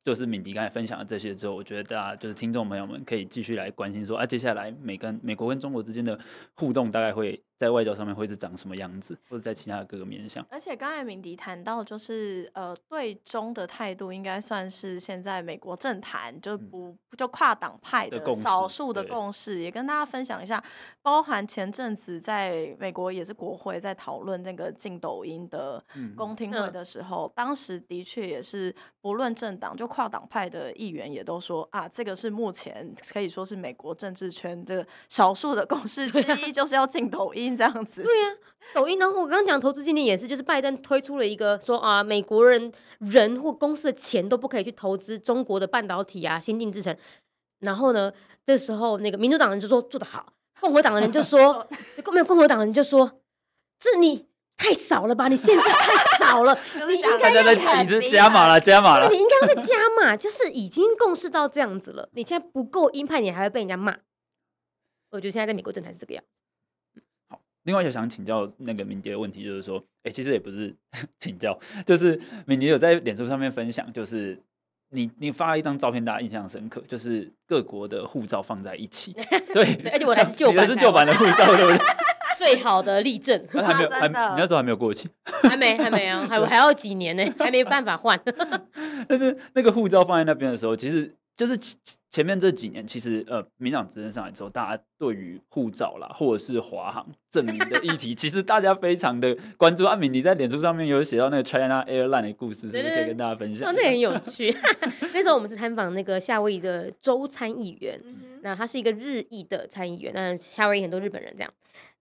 就是敏迪刚才分享了这些之后，我觉得大家就是听众朋友们可以继续来关心说啊，接下来美跟美国跟中国之间的互动大概会在外交上面会是长什么样子，或者在其他的各个面向。而且刚才敏迪谈到，就是呃，对中的态度应该算是现在美国政坛就不、嗯、就跨党派的少数的共识，也跟大家分享一下。包含前阵子在美国也是国会在讨论那个禁抖音的公听会的时候，嗯、当时的确也是不论政党就跨党派的议员也都说啊，这个是目前可以说是美国政治圈的少数的共识之一，就是要禁抖音。这样子，对呀、啊，抖音。然后我刚刚讲投资禁令也是，就是拜登推出了一个说啊，美国人人或公司的钱都不可以去投资中国的半导体啊、先进制程。然后呢，这时候那个民主党人就说做得好，共和党的人就说 没有，共和党人就说这你太少了吧？你现在太少了，你应该要你是加码了，加码了，你应该要再加码，就是已经共识到这样子了。你现在不够鹰派，你还会被人家骂。我觉得现在在美国政坛是这个样子。另外就想请教那个敏迪的问题，就是说，哎、欸，其实也不是 请教，就是敏迪有在脸书上面分享，就是你你发了一张照片，大家印象深刻，就是各国的护照放在一起，对，对而且我还是旧版，是旧版的护照，对不对？最好的例证，还没有，还你那时候还没有过期，还没，还没有，还还要几年呢，还没办法换。但是那个护照放在那边的时候，其实。就是前前面这几年，其实呃，民进党执政上来之后，大家对于护照啦，或者是华航证明的议题，其实大家非常的关注。阿敏，你在脸书上面有写到那个 China Airline 的故事，是不是可以跟大家分享？哦，那很有趣。那时候我们是参访那个夏威夷的州参议员，那他是一个日裔的参议员，那夏威夷很多日本人这样。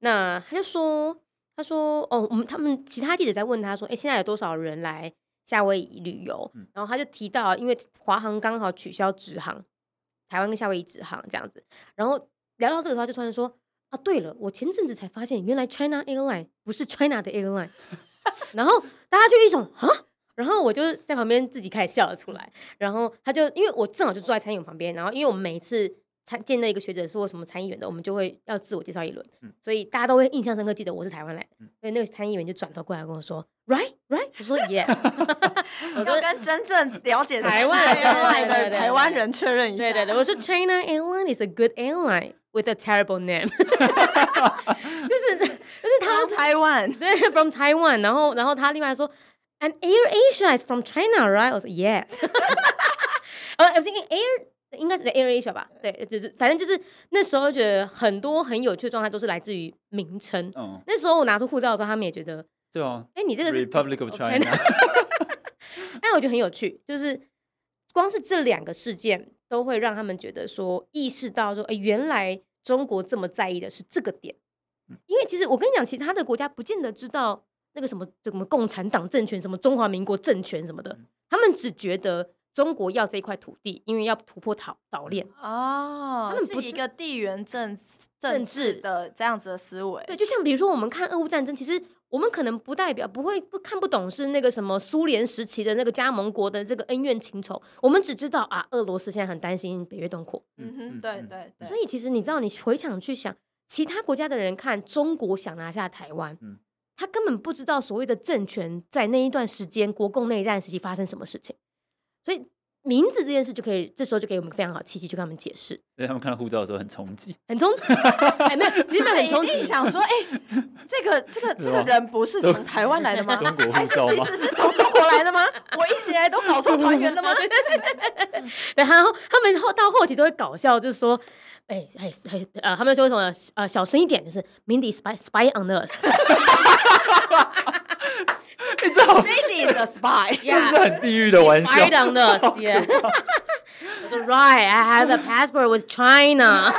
那他就说，他说，哦，我们他们其他记者在问他说，哎，现在有多少人来？夏威夷旅游，然后他就提到，因为华航刚好取消直航，台湾跟夏威夷直航这样子，然后聊到这个时候，就突然说啊，对了，我前阵子才发现，原来 China Airline 不是 China 的 airline，然后大家就一种啊，然后我就在旁边自己开始笑了出来，然后他就因为我正好就坐在餐饮旁边，然后因为我们每一次。参见那一个学者说什么参议员的，我们就会要自我介绍一轮，嗯、所以大家都会印象深刻，记得我是台湾来的。嗯、所以那个参议员就转头过来跟我说，Right, right，我说 Yeah，我说跟真正了解台湾的台湾人确认一下。对对对，我说 China Airline is a good airline with a terrible name，就是就是他是台湾，对，from Taiwan，然后然后他另外说，And Air Asia is from China, right？我说 Yes，呃，I was thinking Air。应该是 AirAsia 吧，对，就是反正就是那时候觉得很多很有趣的状态都是来自于名称。嗯，那时候我拿出护照的时候，他们也觉得，对哦，哎，你这个是 Republic of China。但我觉得很有趣，就是光是这两个事件都会让他们觉得说，意识到说，哎，原来中国这么在意的是这个点。因为其实我跟你讲，其他的国家不见得知道那个什么什么共产党政权、什么中华民国政权什么的，他们只觉得。中国要这一块土地，因为要突破岛岛链哦，他们不是一个地缘政政治的这样子的思维。对，就像比如说我们看俄乌战争，其实我们可能不代表不会不看不懂是那个什么苏联时期的那个加盟国的这个恩怨情仇，我们只知道啊，俄罗斯现在很担心北约东扩。嗯哼，对对对。所以其实你知道，你回想去想，其他国家的人看中国想拿下台湾，嗯，他根本不知道所谓的政权在那一段时间国共内战时期发生什么事情。所以名字这件事就可以，这时候就给我们非常好契机，去跟他们解释。所以他们看到护照的时候很冲击，很冲击。哎，没有，其实很冲击。想说，哎、欸，这个 这个这个人不是从台湾来的吗？中国还是其实是从中国来的吗？我一直以来都搞错团员了吗？然后他们后到后期都会搞笑，就是说，哎哎哎，呃，他们说什么呃小声一点，就是 Mindy spy spy on us。你知道，Mindy is a spy，这是很地狱的玩笑。Spy on us，我说 Right，I have a passport with China，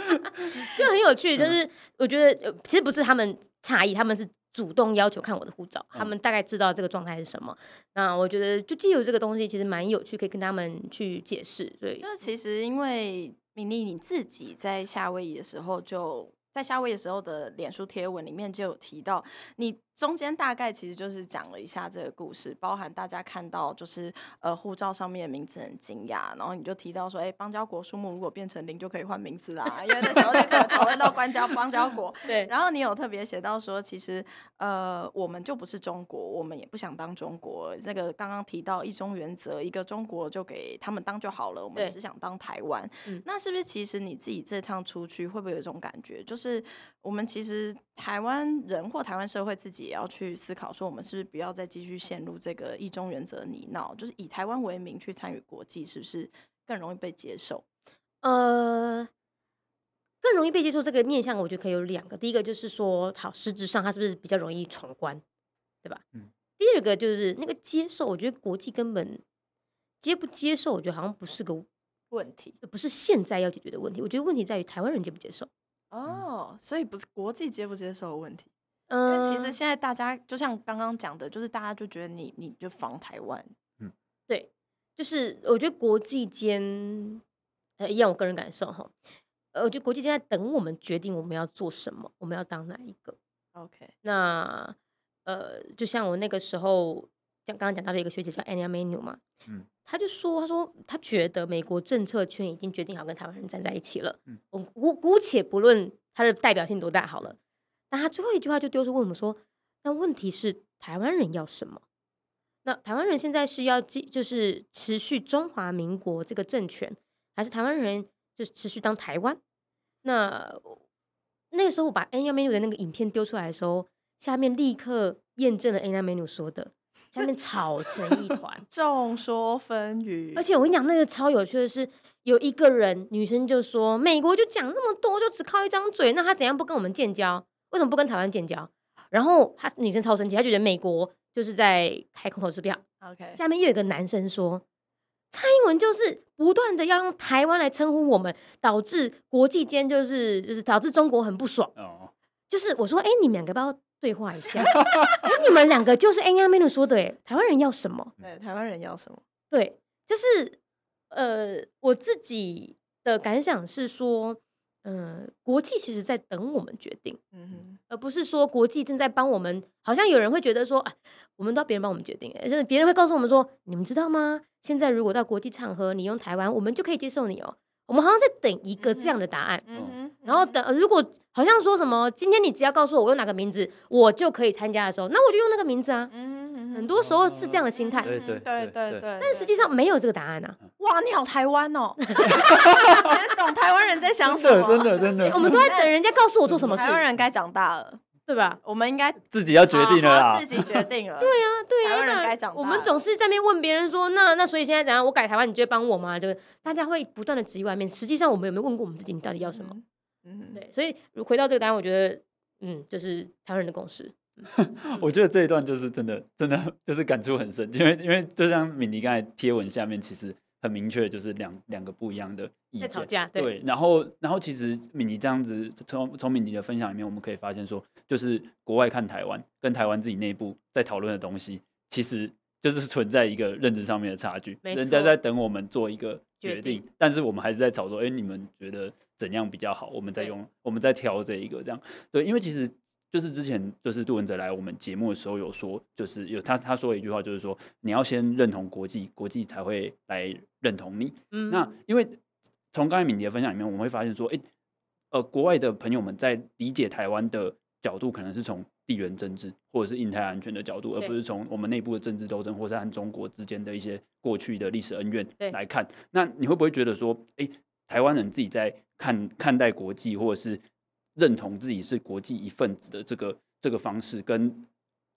就很有趣。就是我觉得，其实不是他们诧异，他们是主动要求看我的护照，他们大概知道这个状态是什么。那我觉得，就既有这个东西，其实蛮有趣，可以跟他们去解释。对，就是其实因为你自己在夏威夷的时候就。在夏威夷的时候的脸书贴文里面就有提到，你中间大概其实就是讲了一下这个故事，包含大家看到就是呃护照上面的名字很惊讶，然后你就提到说，哎，邦交国数目如果变成零就可以换名字啦，因为那时候就可能讨论到邦交邦交国。对，然后你有特别写到说，其实呃我们就不是中国，我们也不想当中国。这个刚刚提到一中原则，一个中国就给他们当就好了，我们只想当台湾。嗯，那是不是其实你自己这趟出去会不会有一种感觉，就是我们其实台湾人或台湾社会自己也要去思考，说我们是不是不要再继续陷入这个一中原则泥淖，就是以台湾为名去参与国际，是不是更容易被接受？呃，更容易被接受这个面向，我觉得可以有两个。第一个就是说，好，实质上它是不是比较容易闯关，对吧？嗯。第二个就是那个接受，我觉得国际根本接不接受，我觉得好像不是个问题，不是现在要解决的问题。我觉得问题在于台湾人接不接受。哦，所以不是国际接不接受的问题。嗯，因为其实现在大家就像刚刚讲的，就是大家就觉得你你就防台湾。嗯，对，就是我觉得国际间。呃，一样，我个人感受哈，呃，我觉得国际间在等我们决定我们要做什么，我们要当哪一个。OK，那呃，就像我那个时候讲，刚刚讲到的一个学姐叫 Anya Menu 嘛，嗯，他就说，他说他觉得美国政策圈已经决定好跟台湾人站在一起了。嗯，我姑姑且不论他的代表性多大好了，但他最后一句话就丢出问我们说，那问题是台湾人要什么？那台湾人现在是要继就是持续中华民国这个政权？还是台湾人就持续当台湾？那那个时候我把 Anya Menu 的那个影片丢出来的时候，下面立刻验证了 Anya Menu 说的，下面吵成一团，众说纷纭。而且我跟你讲，那个超有趣的是，有一个人女生就说：“美国就讲这么多，就只靠一张嘴，那他怎样不跟我们建交？为什么不跟台湾建交？”然后他女生超生气，她觉得美国就是在开空头支票。OK，下面又有一个男生说。蔡英文就是不断的要用台湾来称呼我们，导致国际间就是就是导致中国很不爽。哦，就是我说，哎、欸，你们两个不要对话一下？哎、欸，你们两个就是 Anya Menu 说的，哎，台湾人要什么？对，台湾人要什么？对，就是呃，我自己的感想是说，嗯、呃，国际其实在等我们决定，嗯哼，而不是说国际正在帮我们。好像有人会觉得说，啊，我们都要别人帮我们决定，就是别人会告诉我们说，你们知道吗？现在如果到国际场合，你用台湾，我们就可以接受你哦。我们好像在等一个这样的答案，嗯嗯、然后等如果好像说什么，今天你只要告诉我我用哪个名字，我就可以参加的时候，那我就用那个名字啊。嗯、很多时候是这样的心态，对对对对对。但实际上没有这个答案啊。哇，你好台湾哦，很 懂台湾人在想什么？真的真的真的。我们都在等人家告诉我做什么事。台湾人该长大了。对吧？我们应该自己要决定了啦，自己决定了。对呀，对呀。台湾人该长大。我们总是在那边问别人说，那那所以现在怎样？我改台湾，你就会帮我吗？就大家会不断的质疑外面。实际上，我们有没有问过我们自己，你到底要什么？嗯，对。所以回到这个答案，我觉得，嗯，就是台湾人的共识。我觉得这一段就是真的，真的就是感触很深，因为因为就像敏妮刚才贴文下面，其实。很明确，就是两两个不一样的意见。在吵架，对。对，然后，然后其实敏迪这样子，从从敏迪的分享里面，我们可以发现说，就是国外看台湾，跟台湾自己内部在讨论的东西，其实就是存在一个认知上面的差距。人家在等我们做一个决定，决定，但是我们还是在吵说，哎，你们觉得怎样比较好？我们在用，我们在挑这一个这样。对，因为其实。就是之前就是杜文泽来我们节目的时候有说，就是有他他说了一句话，就是说你要先认同国际，国际才会来认同你。嗯，那因为从刚才敏迪的分享里面，我们会发现说，哎，呃，国外的朋友们在理解台湾的角度，可能是从地缘政治或者是印太安全的角度，而不是从我们内部的政治斗争，或是和中国之间的一些过去的历史恩怨来看。那你会不会觉得说，哎，台湾人自己在看看待国际，或者是？认同自己是国际一份子的这个这个方式，跟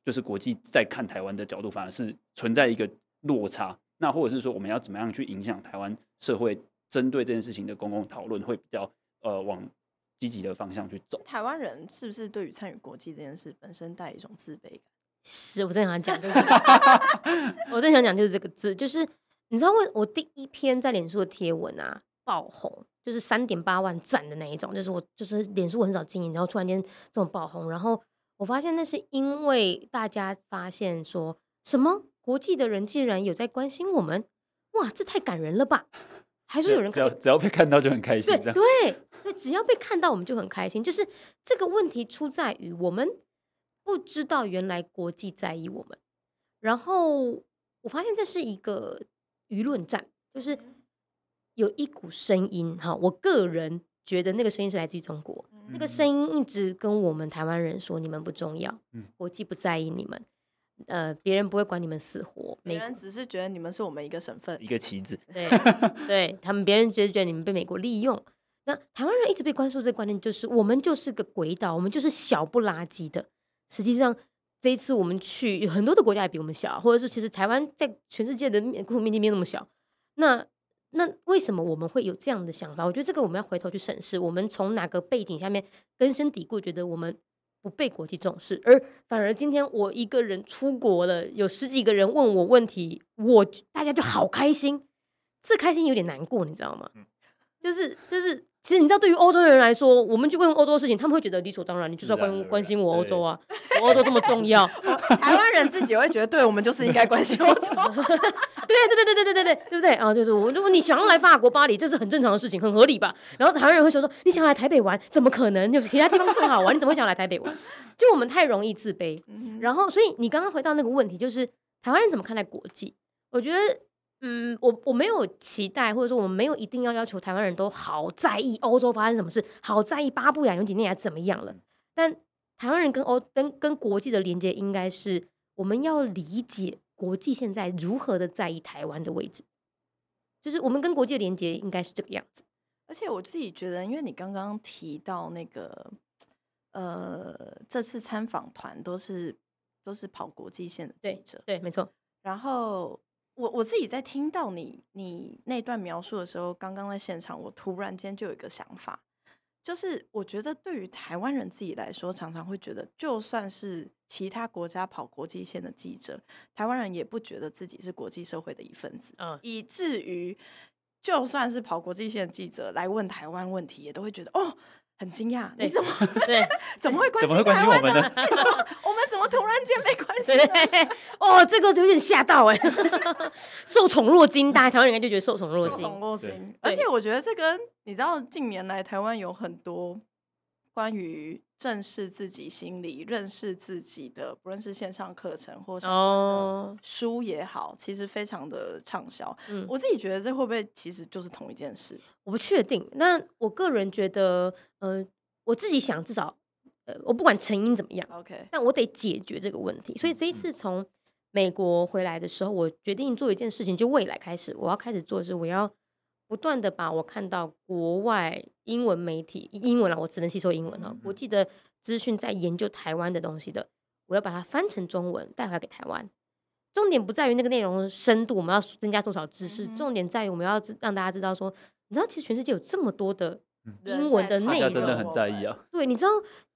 就是国际在看台湾的角度，反而是存在一个落差。那或者是说，我们要怎么样去影响台湾社会，针对这件事情的公共讨论，会比较呃往积极的方向去走？台湾人是不是对于参与国际这件事本身带一种自卑感？是我正想讲这个，我正想讲就是这个字，就是你知道我我第一篇在脸书的贴文啊爆红。就是三点八万赞的那一种，就是我就是脸书很少经营，然后突然间这种爆红，然后我发现那是因为大家发现说什么国际的人竟然有在关心我们，哇，这太感人了吧？还是有人只要只要被看到就很开心，对对对，只要被看到我们就很开心。就是这个问题出在于我们不知道原来国际在意我们，然后我发现这是一个舆论战，就是。有一股声音，哈，我个人觉得那个声音是来自于中国。嗯、那个声音一直跟我们台湾人说：“你们不重要，嗯、国际不在意你们，呃，别人不会管你们死活，别人只是觉得你们是我们一个省份，一个棋子。”对，对他们，别人只是觉得你们被美国利用。那台湾人一直被灌输这个观念，就是我们就是个鬼岛，我们就是小不拉几的。实际上，这一次我们去很多的国家也比我们小，或者是其实台湾在全世界的面国土面积没那么小。那那为什么我们会有这样的想法？我觉得这个我们要回头去审视，我们从哪个背景下面根深蒂固，觉得我们不被国际重视，而反而今天我一个人出国了，有十几个人问我问题，我大家就好开心，这开心有点难过，你知道吗？就是就是。其实你知道，对于欧洲人来说，我们去问欧洲的事情，他们会觉得理所当然。你就是要关关心我欧洲啊，我欧洲这么重要。台湾人自己会觉得，对我们就是应该关心欧洲。对对对对对对对对对不对啊？就是我，如果你想要来法国巴黎，这是很正常的事情，很合理吧？然后台湾人会说说，你想要来台北玩，怎么可能？有其他地方更好玩，你怎么会想要来台北玩？就我们太容易自卑。然后，所以你刚刚回到那个问题，就是台湾人怎么看待国际？我觉得。嗯，我我没有期待，或者说我们没有一定要要求台湾人都好在意欧洲发生什么事，好在意巴布亚有几内亚怎么样了。但台湾人跟欧跟跟国际的连接，应该是我们要理解国际现在如何的在意台湾的位置，就是我们跟国际的连接应该是这个样子。而且我自己觉得，因为你刚刚提到那个，呃，这次参访团都是都是跑国际线的记者，对，对，没错。然后。我我自己在听到你你那段描述的时候，刚刚在现场，我突然间就有一个想法，就是我觉得对于台湾人自己来说，常常会觉得，就算是其他国家跑国际线的记者，台湾人也不觉得自己是国际社会的一份子，嗯，以至于就算是跑国际线的记者来问台湾问题，也都会觉得哦。很惊讶，你怎么对？怎么会关心台湾呢？我们怎么突然间被关心了？哦，这个有点吓到哎，受宠若惊，大家台湾人应该就觉得受宠若惊。受宠若惊，而且我觉得这跟你知道，近年来台湾有很多。关于正视自己心理、认识自己的，不论是线上课程或什么书也好，oh. 其实非常的畅销。嗯，我自己觉得这会不会其实就是同一件事？我不确定。那我个人觉得，呃，我自己想，至少，呃，我不管成因怎么样，OK，但我得解决这个问题。所以这一次从美国回来的时候，我决定做一件事情，就未来开始，我要开始做的是，我要。不断的把我看到国外英文媒体英文啊，我只能吸收英文哈。国际的资讯在研究台湾的东西的，我要把它翻成中文带回来给台湾。重点不在于那个内容深度，我们要增加多少知识。重点在于我们要让大家知道说，你知道其实全世界有这么多的英文的内容，真的很在意啊。对，你知道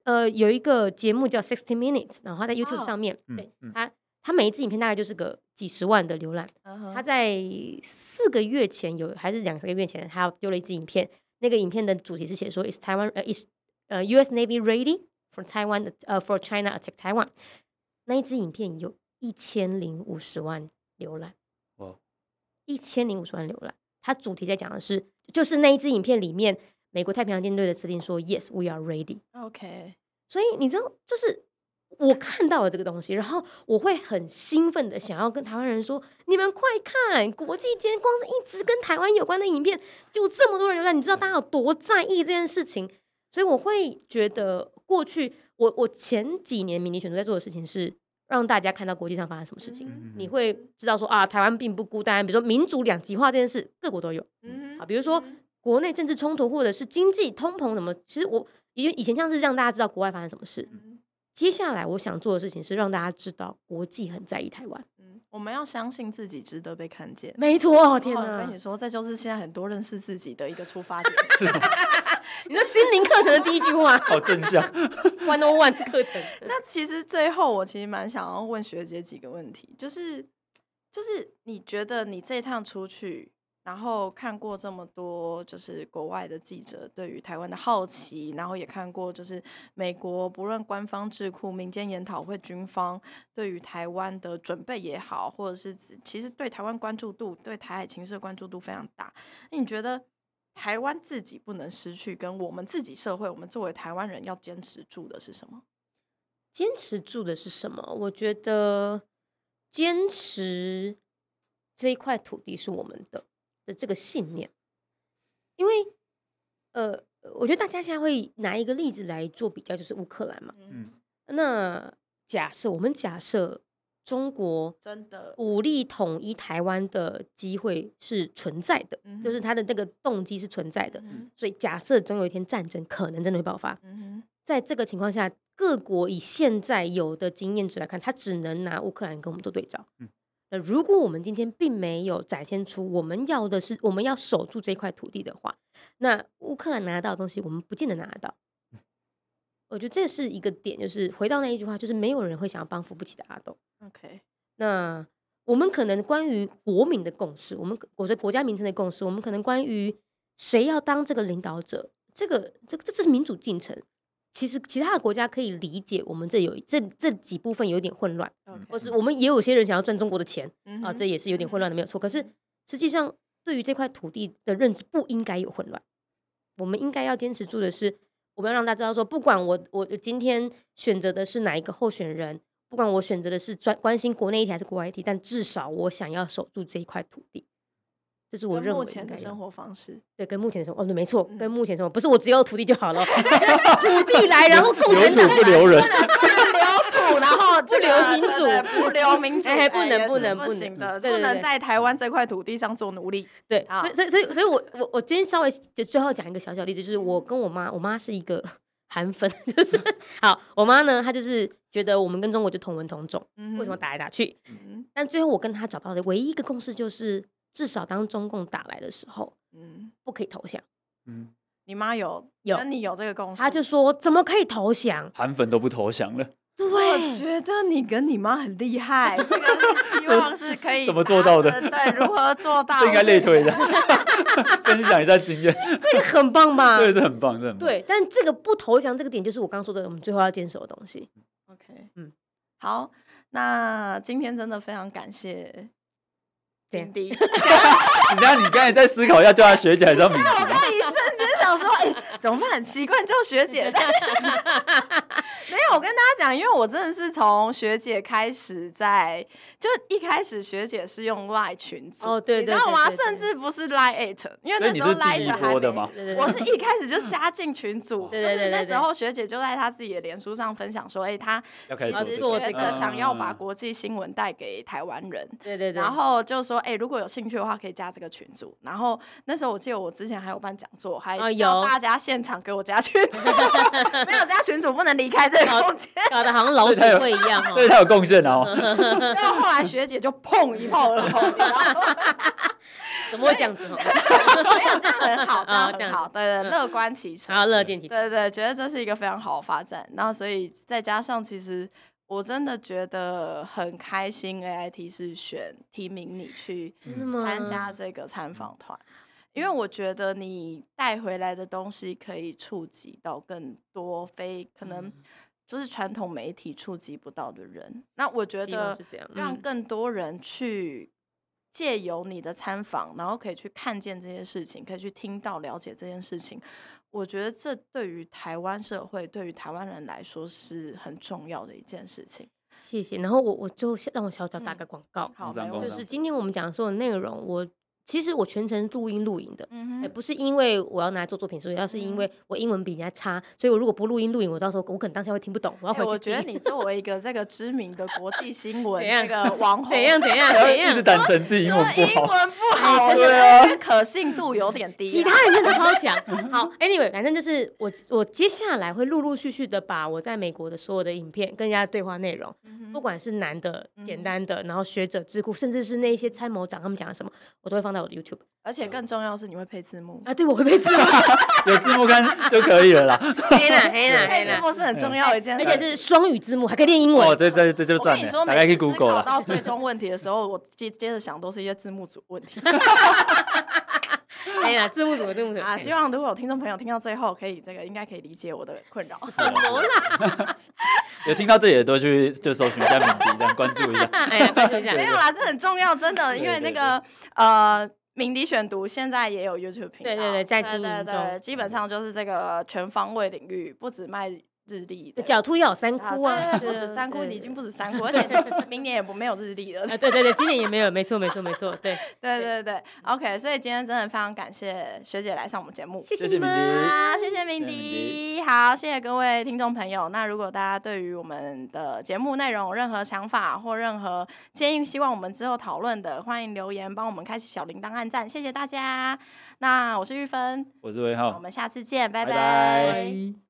呃有一个节目叫 Sixty Minutes，然后它在 YouTube 上面，对它。他每一支影片大概就是个几十万的浏览。他在四个月前有，还是两三个月前，他丢了一支影片。那个影片的主题是写说，Is Taiwan 呃，Is 呃，U.S. Navy ready for Taiwan 呃，for China attack Taiwan？那一支影片有一千零五十万浏览。哇！一千零五十万浏览。它主题在讲的是，就是那一支影片里面，美国太平洋舰队的司令说，Yes, we are ready。OK。所以你知道，就是。我看到了这个东西，然后我会很兴奋的想要跟台湾人说：“你们快看，国际间光是一直跟台湾有关的影片，就这么多人浏览，你知道大家有多在意这件事情？”所以我会觉得，过去我我前几年迷你选读在做的事情是让大家看到国际上发生什么事情。嗯、你会知道说啊，台湾并不孤单。比如说民主两极化这件事，各国都有。嗯啊，比如说国内政治冲突或者是经济通膨什么，其实我以以前像是让大家知道国外发生什么事。接下来我想做的事情是让大家知道国际很在意台湾。嗯，我们要相信自己值得被看见。没错，天哪！我跟你说，这就是现在很多认识自己的一个出发点。你说心灵课程的第一句话，好正向。One on one 课程。那其实最后，我其实蛮想要问学姐几个问题，就是就是你觉得你这趟出去。然后看过这么多，就是国外的记者对于台湾的好奇，然后也看过就是美国不论官方智库、民间研讨会、军方对于台湾的准备也好，或者是其实对台湾关注度、对台海情势的关注度非常大。那你觉得台湾自己不能失去，跟我们自己社会，我们作为台湾人要坚持住的是什么？坚持住的是什么？我觉得坚持这一块土地是我们的。的这个信念，因为呃，我觉得大家现在会拿一个例子来做比较，就是乌克兰嘛。嗯，那假设我们假设中国真的武力统一台湾的机会是存在的，嗯、就是他的那个动机是存在的。嗯、所以假设总有一天战争可能真的会爆发，嗯、在这个情况下，各国以现在有的经验值来看，他只能拿乌克兰跟我们做对照。嗯那如果我们今天并没有展现出我们要的是我们要守住这块土地的话，那乌克兰拿得到的东西，我们不见得拿得到。我觉得这是一个点，就是回到那一句话，就是没有人会想要帮扶不起的阿斗。OK，那我们可能关于国民的共识，我们我的国家名称的共识，我们可能关于谁要当这个领导者，这个这个这是民主进程。其实其他的国家可以理解，我们这有这这几部分有点混乱.或是我们也有些人想要赚中国的钱、嗯、啊，这也是有点混乱的，没有错。可是实际上，对于这块土地的认知不应该有混乱。我们应该要坚持住的是，我们要让大家知道说，不管我我今天选择的是哪一个候选人，不管我选择的是专关心国内议题还是国外议题，但至少我想要守住这一块土地。这是我认为目前的生活方式，对，跟目前的生活哦，对，没错，跟目前生活不是我只有土地就好了，土地来，然后共产党不留人，不能留土，然后 不留民主，不留民主，哎，不能，不能，不行的，不能在台湾这块土地上做奴隶。对，所以，所以，所以，所以我，我，我今天稍微就最后讲一个小小例子，就是我跟我妈，我妈是一个韩粉，就是好，我妈呢，她就是觉得我们跟中国就同文同种，为什么打来打去？但最后我跟她找到的唯一一个共识就是。至少当中共打来的时候，嗯，不可以投降。嗯，你妈有有跟你有这个共识，他就说怎么可以投降？韩粉都不投降了。对，我觉得你跟你妈很厉害，这个是希 望是可以怎么做到的？对，如何做到？这应该类推的，分享一下经验。这个很棒吧？对，这很棒，这很棒。对，但这个不投降这个点，就是我刚刚说的，我们最后要坚守的东西。OK，嗯，好，那今天真的非常感谢。敏迪，你知道，你刚才在思考要叫她学姐还是要名字？我刚一瞬间想说，哎、欸，怎么办？很奇怪叫学姐，有。我跟大家讲，因为我真的是从学姐开始在，就一开始学姐是用 Line 群组，哦，对对，你知道吗？甚至不是 Line it，因为那时候 Line 还没，我是一开始就加进群组，就是那时候学姐就在她自己的脸书上分享说，哎、欸，她其实觉得想要把国际新闻带给台湾人，对对对，然后就说。哎、欸，如果有兴趣的话，可以加这个群组。然后那时候我记得我之前还有办讲座，还有大家现场给我加群组。哦、没有加群组不能离开这个空间，搞得好像老鼠会一样。对他有贡献哦。然后后来学姐就碰一炮而红，怎么会这样子？没有这样很好，这样很好。对对，乐观其成。好，乐见其成。对对，觉得这是一个非常好的发展。然后所以再加上其实。我真的觉得很开心，AIT 是选提名你去参加这个参访团，因为我觉得你带回来的东西可以触及到更多非可能就是传统媒体触及不到的人。那我觉得让更多人去借由你的参访，然后可以去看见这些事情，可以去听到了解这件事情。我觉得这对于台湾社会，对于台湾人来说是很重要的一件事情。谢谢。然后我我就让我小小打个广告，好，就是今天我们讲说的内容，我。其实我全程录音录影的，嗯欸，不是因为我要拿来做作品，所以要是因为我英文比人家差，所以我如果不录音录影，我到时候我可能当下会听不懂。我要回去，欸。我觉得你 作为一个这个知名的国际新闻 这个网红，怎样怎样 怎样，一直胆成自己英文不好，英文不好，对啊，可信度有点低，啊。其他人真的超强。好，Anyway，反正就是我我接下来会陆陆续续的把我在美国的所有的影片跟人家对话内容，嗯，不管是难的、简单的，然后学者智库，甚至是那一些参谋长他们讲的什么，我都会放在我的 YouTube。而且更重要的是，你会配字幕啊？对，我会配字幕，有字幕看就可以了啦。黑啦黑啦，配字幕是很重要的一件事，而且是双语字幕，还可以练英文。哦，这这这就赚了。大概可以 Google 了。到最终问题的时候，我接接着想，都是一些字幕组问题。哎呀，字幕组字幕组啊！希望如果有听众朋友听到最后，可以这个应该可以理解我的困扰。什么啦？有听到这里的都去就搜寻一下敏迪，这样关注一下。哎呀，关注一下。没有啦，这很重要，真的，因为那个呃。敏迪选读现在也有 YouTube 频道，对对对，在经营中，对对对，基本上就是这个全方位领域，不止卖日历，狡兔要有三窟啊，不止三窟，你已经不止三窟，而且明年也不没有日历了。啊，对对对，今年也没有，没错没错没错，对。对对对，OK，所以今天真的非常感谢学姐来上我们节目，谢谢你们，好，谢谢敏迪，好，谢谢各位听众朋友。那如果大家对于我们的节目内容有任何想法或任何建议，希望我们之后讨论的，欢迎留言帮我们开启小铃铛按赞，谢谢大家。那我是玉芬，我是魏浩，我们下次见，拜拜。拜拜。